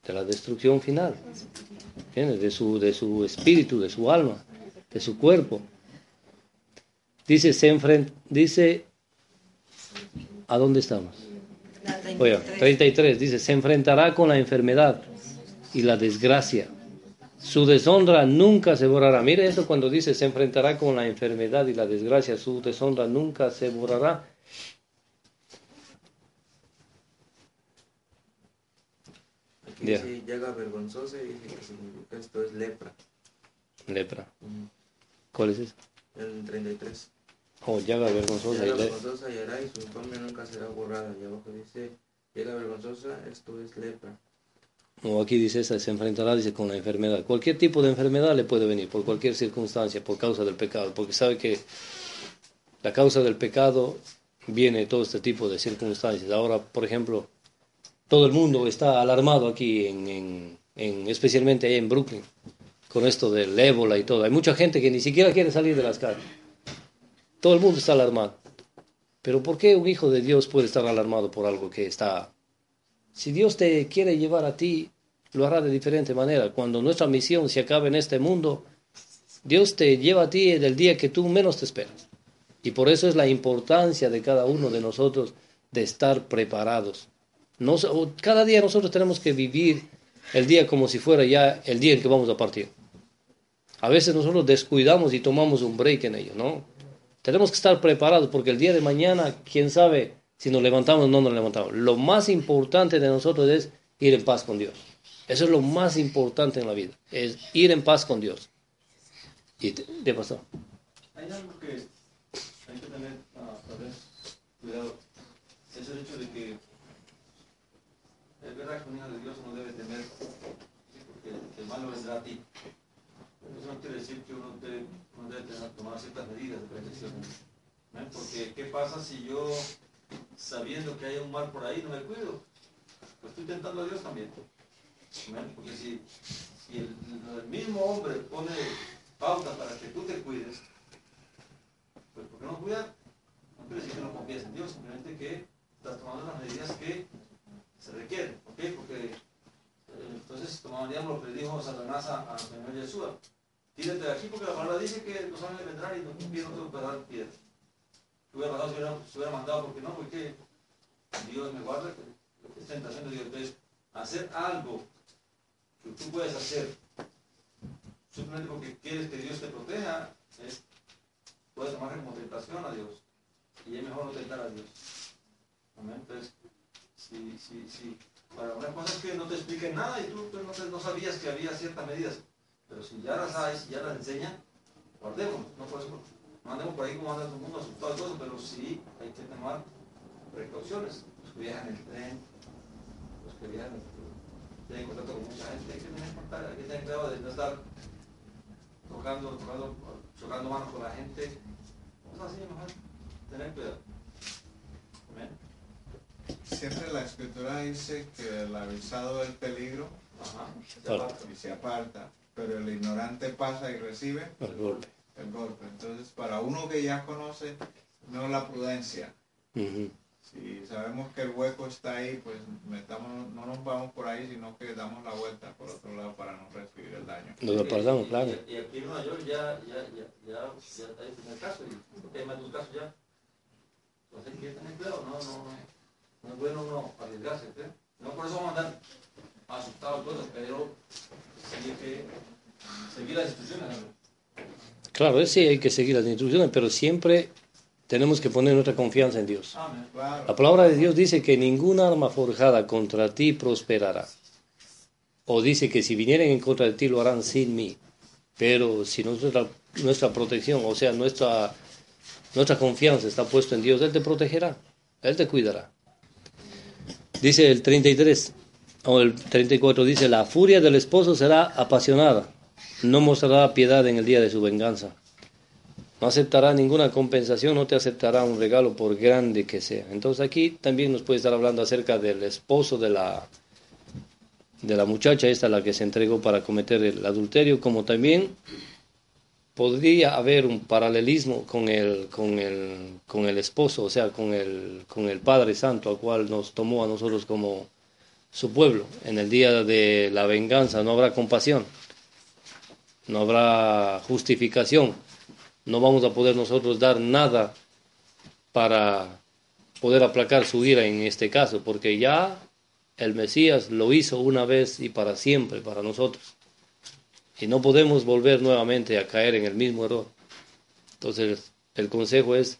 De la destrucción final. ¿Entiendes? De su, de su espíritu, de su alma, de su cuerpo. Dice, se enfrenta, dice, ¿a dónde estamos? Oye, 33, dice, se enfrentará con la enfermedad y la desgracia. Su deshonra nunca se borrará. Mire eso cuando dice se enfrentará con la enfermedad y la desgracia. Su deshonra nunca se borrará. Aquí Ya. dice llaga vergonzosa y dice que significa esto es lepra. Lepra. ¿Cuál es eso? El 33. Oh, llaga vergonzosa. y Llaga le- vergonzosa y hará y su infamia nunca será borrada. Y abajo dice llaga vergonzosa, esto es lepra. O aquí dice esa, se enfrentará dice, con la enfermedad. Cualquier tipo de enfermedad le puede venir, por cualquier circunstancia, por causa del pecado, porque sabe que la causa del pecado viene de todo este tipo de circunstancias. Ahora, por ejemplo, todo el mundo está alarmado aquí, en, en- en- especialmente allá en Brooklyn, con esto del ébola y todo. Hay mucha gente que ni siquiera quiere salir de las calles. Todo el mundo está alarmado. Pero ¿por qué un hijo de Dios puede estar alarmado por algo que está si Dios te quiere llevar a ti, lo hará de diferente manera. Cuando nuestra misión se acabe en este mundo, Dios te lleva a ti en el día que tú menos te esperas. Y por eso es la importancia de cada uno de nosotros de estar preparados. Cada día nosotros tenemos que vivir el día como si fuera ya el día en que vamos a partir. A veces nosotros descuidamos y tomamos un break en ello, ¿no? Tenemos que estar preparados porque el día de mañana, quién sabe si nos levantamos o no nos levantamos. Lo más importante de nosotros es ir en paz con Dios. Eso es lo más importante en la vida, es ir en paz con Dios. ¿Y te, te pasó? Hay algo que hay que tener, vez, cuidado. es el hecho de que es verdad que un hijo de Dios no debe temer, porque el mal vendrá a ti. Eso no quiere decir que uno debe, uno debe tener- tomar ciertas medidas de protección. Porque, ¿qué pasa si yo, sabiendo que hay un mal por ahí, no me cuido? Pues estoy tentando a Dios también. Porque si, si el, mismo hombre pone pauta para que tú te cuides, pues ¿por qué no cuidar? No quiere decir que no confíes en Dios, simplemente que estás tomando las medidas que se requieren. ¿ok? Porque eh, entonces tomaríamos lo que dijo Satanás a, a Señor Yeshua. Tírate de aquí porque la palabra dice que los ángeles vendrán y no, va a dar piedra. Si hubiera pasado, si hubiera, mandado, porque no, porque Dios me guarda, lo que es tentación de Dios. Entonces, hacer algo que tú puedes hacer simplemente porque quieres que Dios te proteja, es, puedes tomar como tentación a Dios. Y es mejor no tentar a Dios. Amén. Entonces, si, si, si, para una cosa es que no te expliquen nada y tú pues, no sabías que había ciertas medidas. Pero si ya las sabes, si ya las enseñan, guardemos. No, por eso, no andemos por ahí como anda todo el mundo asustado y todo pero sí hay que tomar precauciones. Los que viajan en el tren, los que viajan, tienen contacto con mucha gente, hay que tener, contacto, hay que tener cuidado de no estar tocando, tocando, chocando manos con la gente. Cosas así, mejor tener cuidado. Amén. Siempre la escritura dice que el avisado del peligro Ajá. Claro. Se aparta. y se aparta, pero el ignorante pasa y recibe El golpe. el golpe. Entonces, para uno que ya conoce, no la prudencia. Si sabemos que el hueco está ahí, pues metamos, no nos vamos por ahí, sino que damos la vuelta por otro lado para no recibir el daño. Nos apartamos, Y- claro. Y, y aquí en Nueva York ya, ya, ya, ya, ya está el primer caso, y porque hay más de un caso ya. Entonces que tener cuidado, no, no, no, no es bueno uno arriesgarse, ¿sí? No por eso vamos a andar asustados todos, pero sí hay que seguir las instrucciones. Claro, sí hay que seguir las instrucciones, pero siempre tenemos que poner nuestra confianza en Dios. La palabra de Dios dice que ninguna arma forjada contra ti prosperará. O dice que si vinieren en contra de ti lo harán sin mí. Pero si nuestra, nuestra protección, o sea, nuestra, nuestra confianza está puesta en Dios, Él te protegerá, Él te cuidará. Dice el 33, o el 34, dice, la furia del esposo será apasionada, no mostrará piedad en el día de su venganza. No aceptará ninguna compensación, no te aceptará un regalo por grande que sea. Entonces aquí también nos puede estar hablando acerca del esposo de la, de la muchacha esta, la que se entregó para cometer el adulterio, como también podría haber un paralelismo con el, con el, con el esposo, o sea, con el, con el Padre Santo, al cual nos tomó a nosotros como su pueblo. En el día de la venganza no habrá compasión, no habrá justificación, no vamos a poder nosotros dar nada para poder aplacar su ira en este caso, porque ya el Mesías lo hizo una vez y para siempre para nosotros. Y no podemos volver nuevamente a caer en el mismo error. Entonces, el consejo es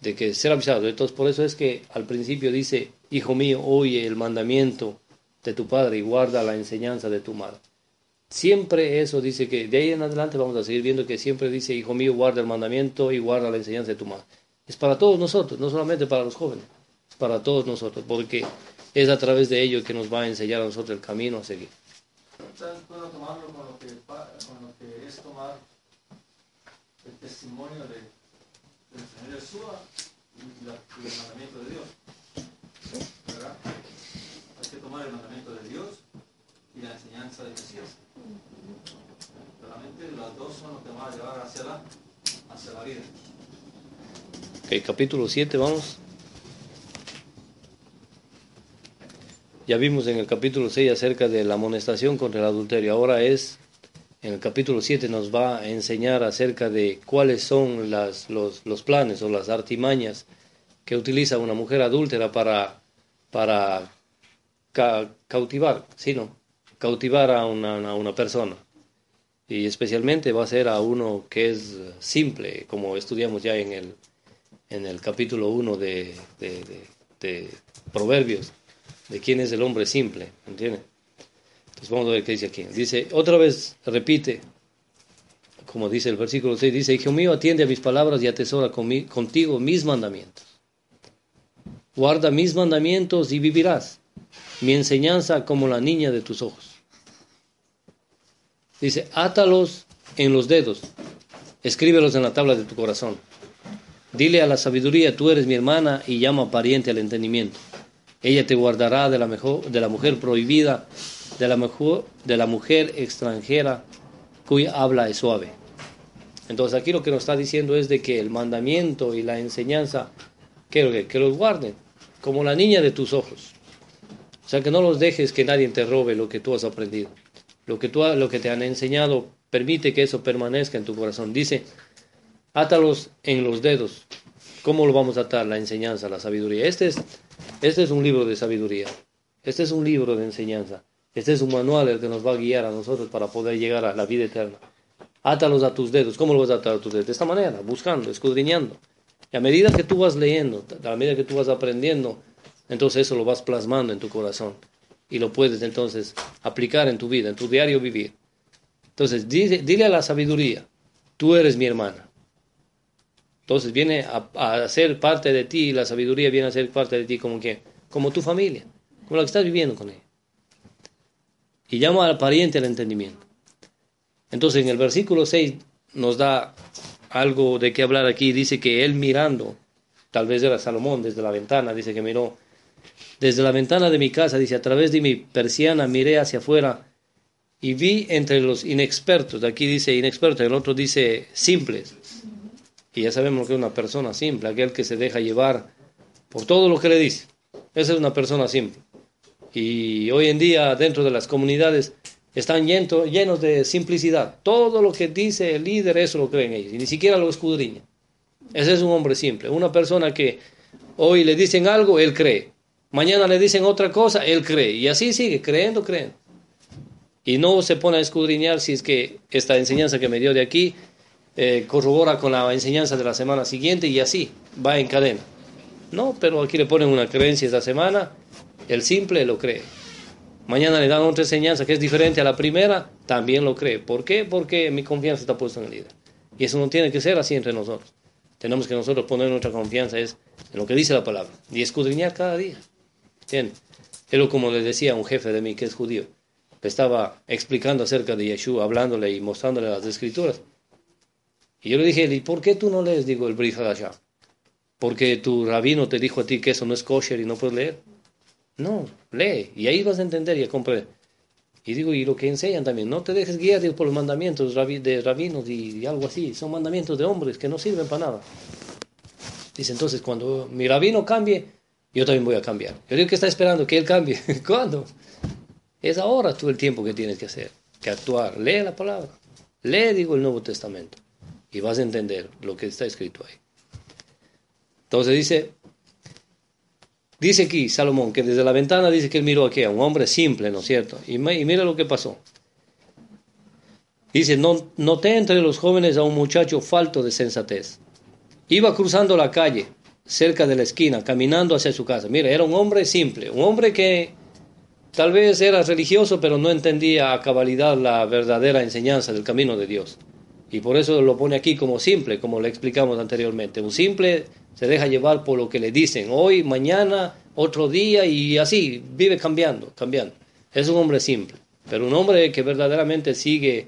de que ser avisado. Entonces, por eso es que al principio dice, hijo mío, oye el mandamiento de tu padre y guarda la enseñanza de tu madre. Siempre eso dice que de ahí en adelante vamos a seguir viendo que siempre dice, hijo mío, guarda el mandamiento y guarda la enseñanza de tu madre. Es para todos nosotros, no solamente para los jóvenes, es para todos nosotros, porque es a través de ello que nos va a enseñar a nosotros el camino a seguir. Entonces puedo tomarlo con lo que, pa- con lo que es tomar el testimonio de, del Señor Yeshua y el mandamiento de Dios. ¿Verdad? Hay que tomar el mandamiento de Dios y la enseñanza de Mesías. Realmente las dos son los que van a llevar hacia la, hacia la vida. Ok, capítulo 7, vamos. Ya vimos en el capítulo 6 acerca de la amonestación contra el adulterio. Ahora es, en el capítulo 7 nos va a enseñar acerca de cuáles son las, los, los planes o las artimañas que utiliza una mujer adúltera para, para ca- cautivar, ¿sí, no? cautivar a una, a una persona. Y especialmente va a ser a uno que es simple, como estudiamos ya en el, en el capítulo 1 de, de, de- de Proverbios, de quién es el hombre simple, ¿entiende? Entonces vamos a ver qué dice aquí. Dice, otra vez repite, como dice el versículo 6, dice, Hijo mío, atiende a mis palabras y atesora conmi- contigo mis mandamientos. Guarda mis mandamientos y vivirás. Mi enseñanza como la niña de tus ojos. Dice, átalos en los dedos, escríbelos en la tabla de tu corazón. Dile a la sabiduría, tú eres mi hermana, y llama pariente al entendimiento. Ella te guardará de la, mejor, de la mujer prohibida, de la, mejor, de la mujer extranjera cuya habla es suave. Entonces aquí lo que nos está diciendo es de que el mandamiento y la enseñanza, que, que los guarden, como la niña de tus ojos. O sea, que no los dejes que nadie te robe lo que tú has aprendido. Lo que, tú, lo que te han enseñado, permite que eso permanezca en tu corazón. Dice, átalos en los dedos. ¿Cómo lo vamos a atar? La enseñanza, la sabiduría. Este es, este es un libro de sabiduría. Este es un libro de enseñanza. Este es un manual el que nos va a guiar a nosotros para poder llegar a la vida eterna. Átalos a tus dedos. ¿Cómo lo vas a atar a tus dedos? De esta manera, buscando, escudriñando. Y a medida que tú vas leyendo, a medida que tú vas aprendiendo, entonces eso lo vas plasmando en tu corazón. Y lo puedes entonces aplicar en tu vida, en tu diario vivir. Entonces, dile, dile a la sabiduría, tú eres mi hermana. Entonces viene a, a, ser parte de ti, la sabiduría viene a ser parte de ti como que, como tu familia, como la que estás viviendo con ella. Y llama al pariente al entendimiento. Entonces en el versículo 6 nos da algo de qué hablar aquí. Dice que él mirando, tal vez era Salomón desde la ventana, dice que miró, desde la ventana de mi casa, dice, a través de mi persiana miré hacia afuera y vi entre los inexpertos, aquí dice inexperto, el otro dice simples. Y ya sabemos que es una persona simple, aquel que se deja llevar por todo lo que le dice. Esa es una persona simple. Y hoy en día dentro de las comunidades están llenos de simplicidad. Todo lo que dice el líder, eso lo creen ellos. Y ni siquiera lo escudriñan. Ese es un hombre simple. Una persona que hoy le dicen algo, él cree. Mañana le dicen otra cosa, él cree. Y así sigue, creyendo, creyendo. Y no se pone a escudriñar si es que esta enseñanza que me dio de aquí eh, corrobora con la enseñanza de la semana siguiente y así va en cadena. No, pero aquí le ponen una creencia esta semana, el simple lo cree. Mañana le dan otra enseñanza que es diferente a la primera, también lo cree. ¿Por qué? Porque mi confianza está puesta en el líder. Y eso no tiene que ser así entre nosotros. Tenemos que nosotros poner nuestra confianza en lo que dice la palabra y escudriñar cada día. ¿Entiendes? Es como le decía un jefe de mí que es judío. estaba explicando acerca de Yeshua, hablándole y mostrándole las escrituras. Y yo le dije, ¿y por qué tú no lees, digo, el Brit Hadashah? Porque tu rabino te dijo a ti que eso no es kosher y no puedes leer. No, lee, y ahí vas a entender y a comprender. Y digo, y lo que enseñan también, no te dejes guiar por los mandamientos de rabinos y, algo así, son mandamientos de hombres que no sirven para nada. Dice, entonces, cuando mi rabino cambie, yo también voy a cambiar. Yo digo que está esperando que él cambie. ¿Cuándo? Es ahora tú el tiempo que tienes que hacer, que actuar. Lee la palabra. Lee, digo, el Nuevo Testamento. Y vas a entender lo que está escrito ahí. Entonces dice, Dice aquí Salomón que desde la ventana dice que él miró aquí a un hombre simple, ¿no es cierto? Y, mira lo que pasó. Dice, no, noté entre los jóvenes a un muchacho falto de sensatez. Iba cruzando la calle, cerca de la esquina, caminando hacia su casa. Mira, era un hombre simple, un hombre que tal vez era religioso, pero no entendía a cabalidad la verdadera enseñanza del camino de Dios. Y por eso lo pone aquí como simple, como le explicamos anteriormente. Un simple se deja llevar por lo que le dicen hoy, mañana, otro día y así, vive cambiando, cambiando. Es un hombre simple, pero un hombre que verdaderamente sigue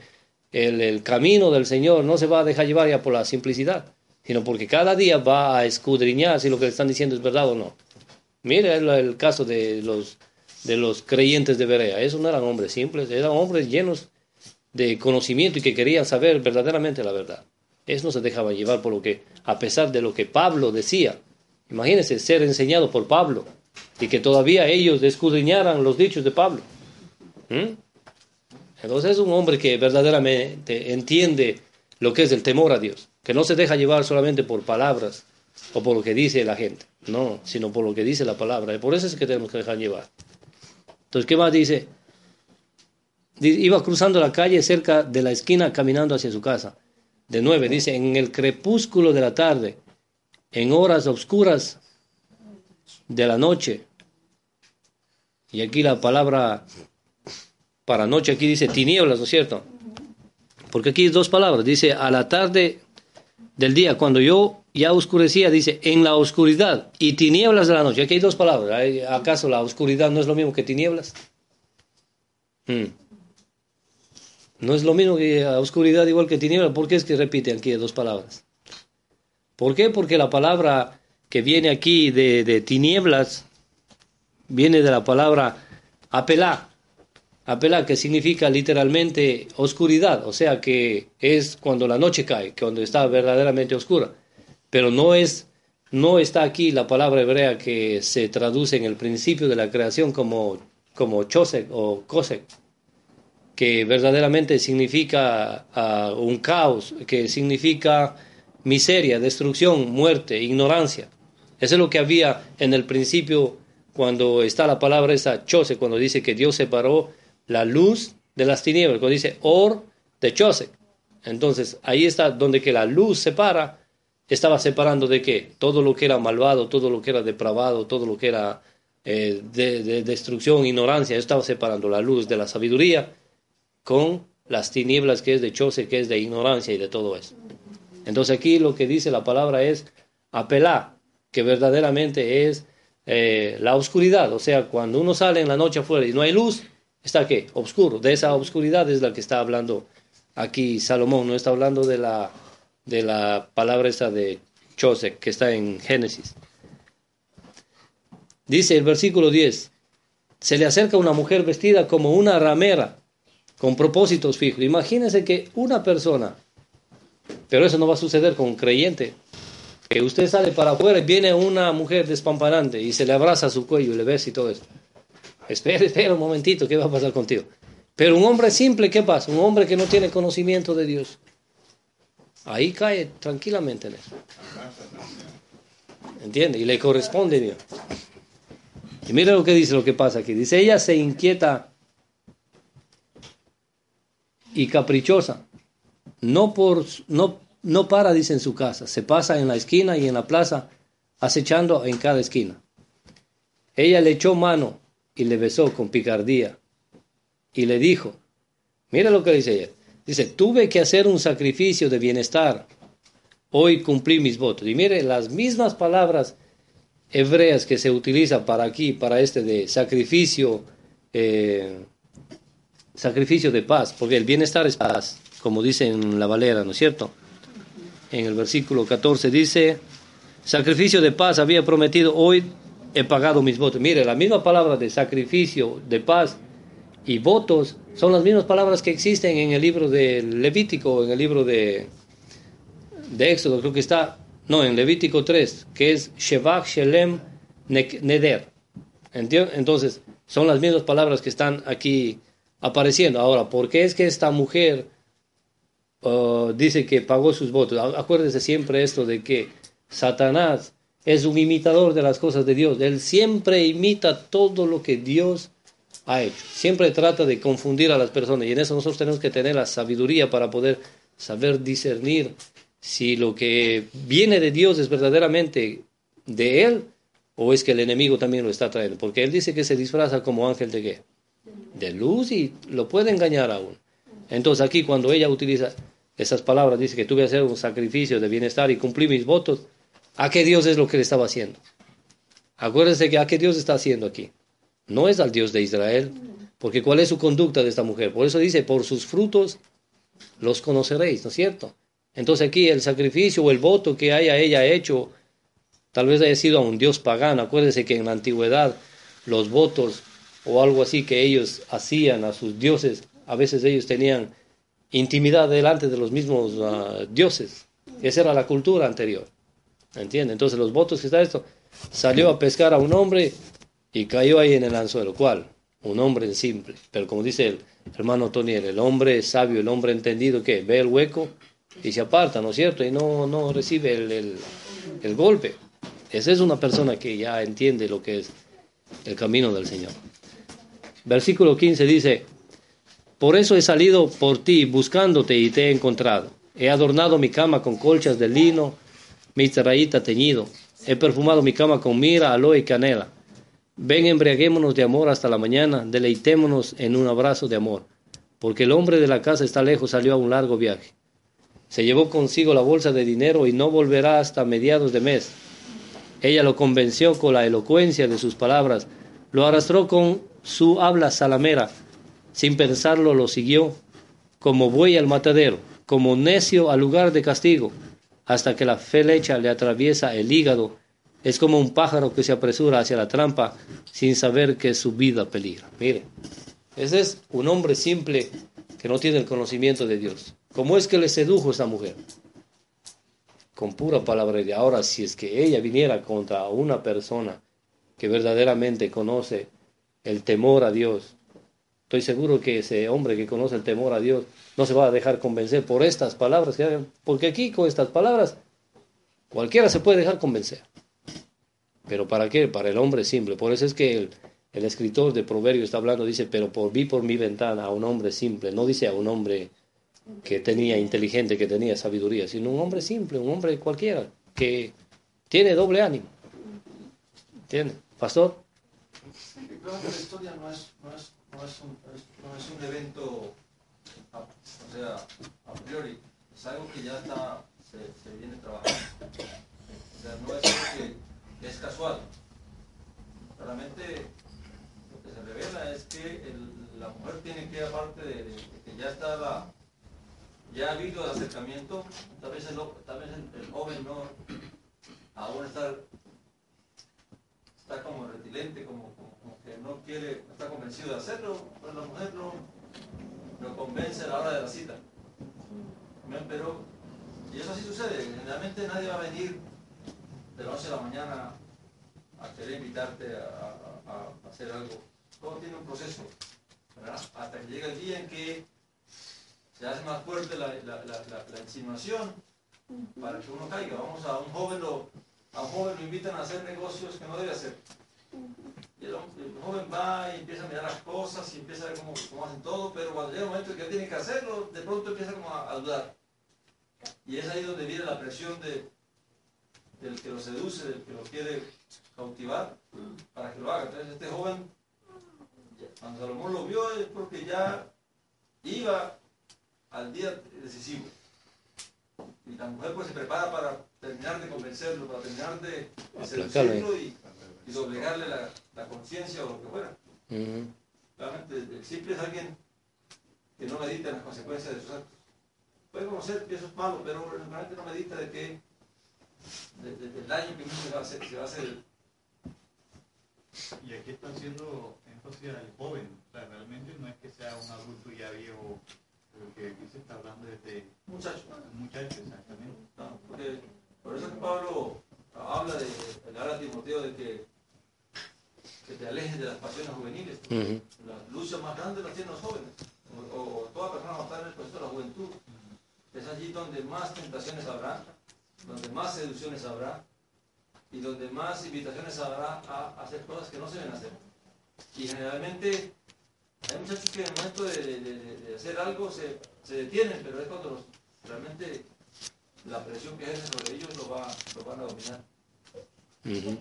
el, camino del Señor no se va a dejar llevar ya por la simplicidad, sino porque cada día va a escudriñar si lo que le están diciendo es verdad o no. Mire el, caso de los, de los creyentes de Berea, esos no eran hombres simples, eran hombres llenos de conocimiento y que querían saber verdaderamente la verdad. Eso no se dejaba llevar por lo que, a pesar de lo que Pablo decía, imagínense ser enseñado por Pablo y que todavía ellos escudriñaran los dichos de Pablo. ¿Mm? Entonces es un hombre que verdaderamente entiende lo que es el temor a Dios, que no se deja llevar solamente por palabras o por lo que dice la gente, no, sino por lo que dice la palabra. Y por eso es que tenemos que dejar llevar. Entonces, ¿qué más dice? Iba cruzando la calle cerca de la esquina caminando hacia su casa de 9, dice, en el crepúsculo de la tarde, en horas oscuras de la noche. Y aquí la palabra para noche, aquí dice tinieblas, ¿no es cierto? Porque aquí hay dos palabras, dice a la tarde del día, cuando yo ya oscurecía, dice, en la oscuridad y tinieblas de la noche. Aquí hay dos palabras. ¿Hay- ¿Acaso la oscuridad no es lo mismo que tinieblas? Mm. No es lo mismo que la oscuridad igual que tinieblas. ¿Por qué es que repite aquí dos palabras? ¿Por qué? Porque la palabra que viene aquí de, de tinieblas viene de la palabra apelá. Apelá, que significa literalmente oscuridad, o sea que es cuando la noche cae, cuando está verdaderamente oscura. Pero no es, no está aquí la palabra hebrea que se traduce en el principio de la creación como, como o kosek, que verdaderamente significa ah, un caos, que significa miseria, destrucción, muerte, ignorancia. Eso es lo que había en el principio cuando está la palabra esa chose, cuando dice que Dios separó la luz de las tinieblas, cuando dice or de chose. Entonces, ahí está donde que la luz separa, estaba separando de qué? Todo lo que era malvado, todo lo que era depravado, todo lo que era eh, de, de destrucción, ignorancia, estaba separando la luz de la sabiduría con las tinieblas que es de chose, que es de ignorancia y de todo eso. Entonces aquí lo que dice la palabra es apelar, que verdaderamente es eh, la oscuridad, o sea, cuando uno sale en la noche afuera y no hay luz, está qué? Oscuro. De esa oscuridad es la que está hablando aquí Salomón, no está hablando de la, de la palabra esa de Chosek que está en Génesis. Dice el versículo 10, se le acerca una mujer vestida como una ramera, con propósitos fijos. Imagínense que una persona, pero eso no va a suceder con un creyente, que usted sale para afuera y viene una mujer despampanante y se le abraza a su cuello y le besa y todo eso. Espera, espera un momentito, ¿qué va a pasar contigo? Pero un hombre simple, ¿qué pasa? Un hombre que no tiene conocimiento de Dios. Ahí cae tranquilamente en eso. ¿Entiende? Y le corresponde Dios. Y mira lo que dice, lo que pasa aquí. Dice, ella se inquieta y caprichosa. No, por, no, no para, dice, en su casa. Se pasa en la esquina y en la plaza, acechando en cada esquina. Ella le echó mano y le besó con picardía. Y le dijo, mira lo que dice ella. Dice, tuve que hacer un sacrificio de bienestar. Hoy cumplí mis votos. Y mire, las mismas palabras hebreas que se utiliza para aquí, para este de sacrificio, eh, sacrificio de paz, porque el bienestar es paz, como dice en la Valera, ¿no es cierto? En el versículo 14 dice, sacrificio de paz había prometido, hoy he pagado mis votos. Mire, la misma palabra de sacrificio, de paz y votos son las mismas palabras que existen en el libro de Levítico, en el libro de, de Éxodo, creo que está no, en Levítico 3, que es Shevach Shelem Neder. Entonces, son las mismas palabras que están aquí apareciendo. Ahora, ¿por qué es que esta mujer uh, dice que pagó sus votos? Acuérdese siempre esto de que Satanás es un imitador de las cosas de Dios. Él siempre imita todo lo que Dios ha hecho. Siempre trata de confundir a las personas. Y en eso nosotros tenemos que tener la sabiduría para poder saber discernir si lo que viene de Dios es verdaderamente de Él o es que el enemigo también lo está trayendo. Porque Él dice que se disfraza como ángel de qué? De luz y lo puede engañar aún. Entonces aquí cuando ella utiliza esas palabras, dice que tuve que hacer un sacrificio de bienestar y cumplir mis votos, ¿a qué Dios es lo que le estaba haciendo? Acuérdense que a qué Dios está haciendo aquí. No es al Dios de Israel, porque ¿cuál es su conducta de esta mujer? Por eso dice, por sus frutos los conoceréis, ¿no es cierto? Entonces aquí el sacrificio o el voto que haya ella hecho, tal vez haya sido a un dios pagano. Acuérdense que en la antigüedad los votos o algo así que ellos hacían a sus dioses, a veces ellos tenían intimidad delante de los mismos uh, dioses. Esa era la cultura anterior. ¿Entiende? Entonces los votos que está esto, salió a pescar a un hombre y cayó ahí en el anzuelo. ¿Cuál? Un hombre simple. Pero como dice el hermano Toniel, el hombre sabio, el hombre entendido que ve el hueco y se aparta, ¿no es cierto? Y no, no recibe el, el, el, golpe. Esa es una persona que ya entiende lo que es el camino del Señor. Versículo 15 dice, por eso he salido por ti buscándote y te he encontrado. He adornado mi cama con colchas de lino, mi zaraíta teñido. He perfumado mi cama con mira, aloe y canela. Ven, embriaguémonos de amor hasta la mañana, deleitémonos en un abrazo de amor. Porque el hombre de la casa está lejos, salió a un largo viaje. Se llevó consigo la bolsa de dinero y no volverá hasta mediados de mes. Ella lo convenció con la elocuencia de sus palabras, lo arrastró con su habla salamera. Sin pensarlo lo siguió, como buey al matadero, como necio al lugar de castigo, hasta que la flecha le atraviesa el hígado. Es como un pájaro que se apresura hacia la trampa sin saber que su vida peligra. Mire, ese es un hombre simple que no tiene el conocimiento de Dios. ¿Cómo es que le sedujo esta mujer? Con pura palabra de ahora, si es que ella viniera contra una persona que verdaderamente conoce el temor a Dios, estoy seguro que ese hombre que conoce el temor a Dios no se va a dejar convencer por estas palabras, porque aquí con estas palabras cualquiera se puede dejar convencer. Pero ¿para qué? Para el hombre simple. Por eso es que el, el escritor de Proverbios está hablando, dice, pero por, vi por mi ventana a un hombre simple, no dice a un hombre que tenía inteligente, que tenía sabiduría, sino un hombre simple, un hombre cualquiera, que tiene doble ánimo. ¿Entiende? Pastor. Creo que la historia no es, no es, no es, un, no es un evento, o sea, a priori, es algo que ya está, se, viene trabajando. O sea, no es algo que, es casual. Claramente lo que se revela es que la mujer tiene que, aparte de, de, que ya está ya ha habido acercamiento, tal vez el, tal vez el, el joven no aún está está como retilente, como, como, como, que no quiere, no está convencido de hacerlo, pero la mujer lo, lo convence a la hora de la cita. Pero, y eso así sucede, generalmente nadie va a venir de las 11 de la mañana a querer invitarte a, a, a hacer algo. Todo tiene un proceso, ¿verdad? Hasta que llega el día en que se hace más fuerte la, la, la, la insinuación para que uno caiga. Vamos a un joven lo a un joven lo invitan a hacer negocios que no debe hacer. Y el, joven va y empieza a mirar las cosas y empieza a ver cómo, cómo hacen todo, pero cuando llega el momento que tiene que hacerlo, de pronto empieza como a, a, dudar. Y es ahí donde viene la presión de, del que lo seduce, del que lo quiere cautivar, para que lo haga. Entonces este joven, cuando Salomón lo vio, es porque ya iba al día decisivo. Y la mujer pues se prepara para terminar de convencerlo, para terminar de, de seducirlo y, y doblegarle la, la conciencia o lo que fuera. Uh -huh. Realmente el simple es alguien que no medita en las consecuencias de sus actos. Puede conocer que eso es malo, pero realmente no medita de que de, de, del daño que mismo se va a hacer. Se va a hacer. Y aquí está haciendo énfasis al joven. O sea, realmente no es que sea un adulto ya viejo, porque aquí se está hablando desde muchacho. Muchacho, exactamente. No, porque por eso que Pablo habla de, le habla a Timoteo de que, que te alejes de las pasiones juveniles. Uh -huh. Las luchas más grandes las tienen los jóvenes, o, o, toda persona va a estar en el proceso de la juventud. Es allí donde más tentaciones habrá, donde más seducciones habrá, y donde más invitaciones habrá a hacer cosas que no se deben hacer. Y generalmente hay muchachos que en el momento de, de, de, de hacer algo se, se, detienen, pero es cuando los, realmente la presión que ejerce sobre ellos lo, va, lo van a dominar. Uh -huh.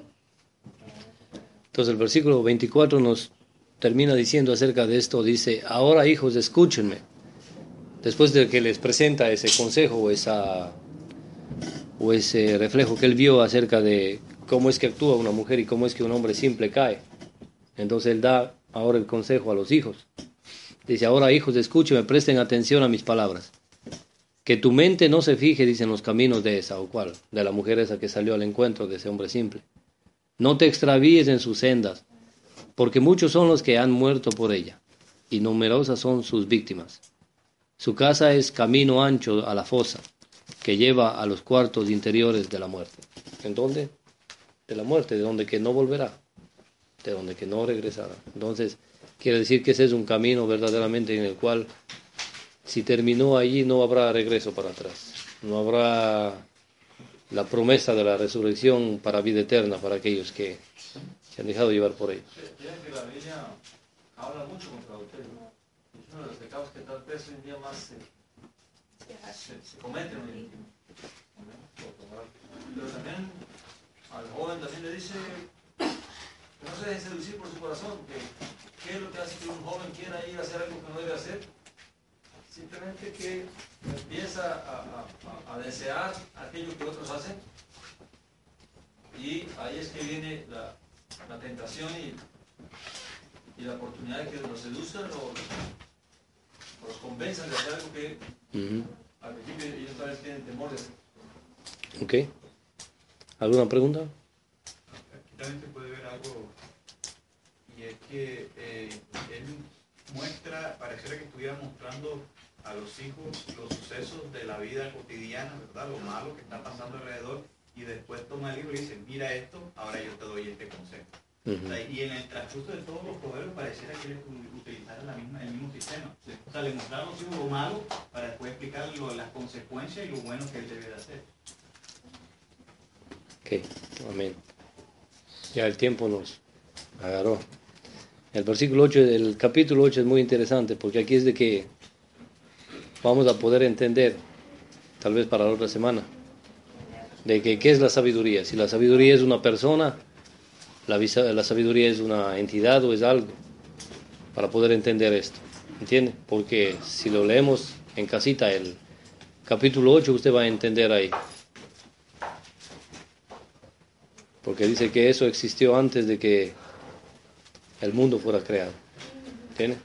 Entonces el versículo 24 nos termina diciendo acerca de esto, dice, ahora hijos, escúchenme. Después de que les presenta ese consejo o, esa, o ese reflejo que él vio acerca de cómo es que actúa una mujer y cómo es que un hombre simple cae. Entonces él da ahora el consejo a los hijos. Dice, ahora hijos, escúchenme, presten atención a mis palabras. Que tu mente no se fije, dicen los caminos de esa o cual, de la mujer esa que salió al encuentro de ese hombre simple. No te extravíes en sus sendas, porque muchos son los que han muerto por ella, y numerosas son sus víctimas. Su casa es camino ancho a la fosa, que lleva a los cuartos interiores de la muerte. ¿En dónde? De la muerte, de donde que no volverá, de donde que no regresará. Entonces, quiere decir que ese es un camino verdaderamente en el cual si terminó allí no habrá regreso para atrás, no habrá la promesa de la resurrección para vida eterna para aquellos que se han dejado llevar por ellos. Fíjense que la Biblia habla mucho contra el adulterio. Es uno de los pecados que tal vez hoy en día más se, se, se cometen hoy en día. Pero también al joven también le dice no se deje seducir por su corazón, que qué es lo que hace que un joven quiera ir a hacer algo que no debe hacer simplemente que empieza a, a- a desear aquello que otros hacen y ahí es que viene la, la tentación y, y la oportunidad de que los seduzcan o, o los convenzan de hacer algo que al principio ellos tal vez tienen temor de hacer. Ok. ¿Alguna pregunta? Puede ver algo, y es que eh, él muestra, pareciera que estuviera mostrando a los hijos los sucesos de la vida cotidiana, ¿verdad? Lo malo que está pasando alrededor, y después toma el libro y dice, mira esto, ahora yo te doy este consejo. O sea, y en el transcurso de todos los proverbios pareciera que él utilizara la misma, el mismo sistema. O sea, le mostraba a los hijos lo malo para después explicar lo- las consecuencias y lo bueno que él debe de hacer. Ok, amén. Ya el tiempo nos agarró. El versículo 8, el capítulo 8 es muy interesante porque aquí es de que vamos a poder entender, tal vez para la otra semana, de que qué es la sabiduría. Si la sabiduría es una persona, la, la sabiduría es una entidad o es algo, para poder entender esto. ¿Entiende? Porque si lo leemos en casita, el capítulo 8, usted va a entender ahí. Porque dice que eso existió antes de que el mundo fuera creado. ¿Entiende?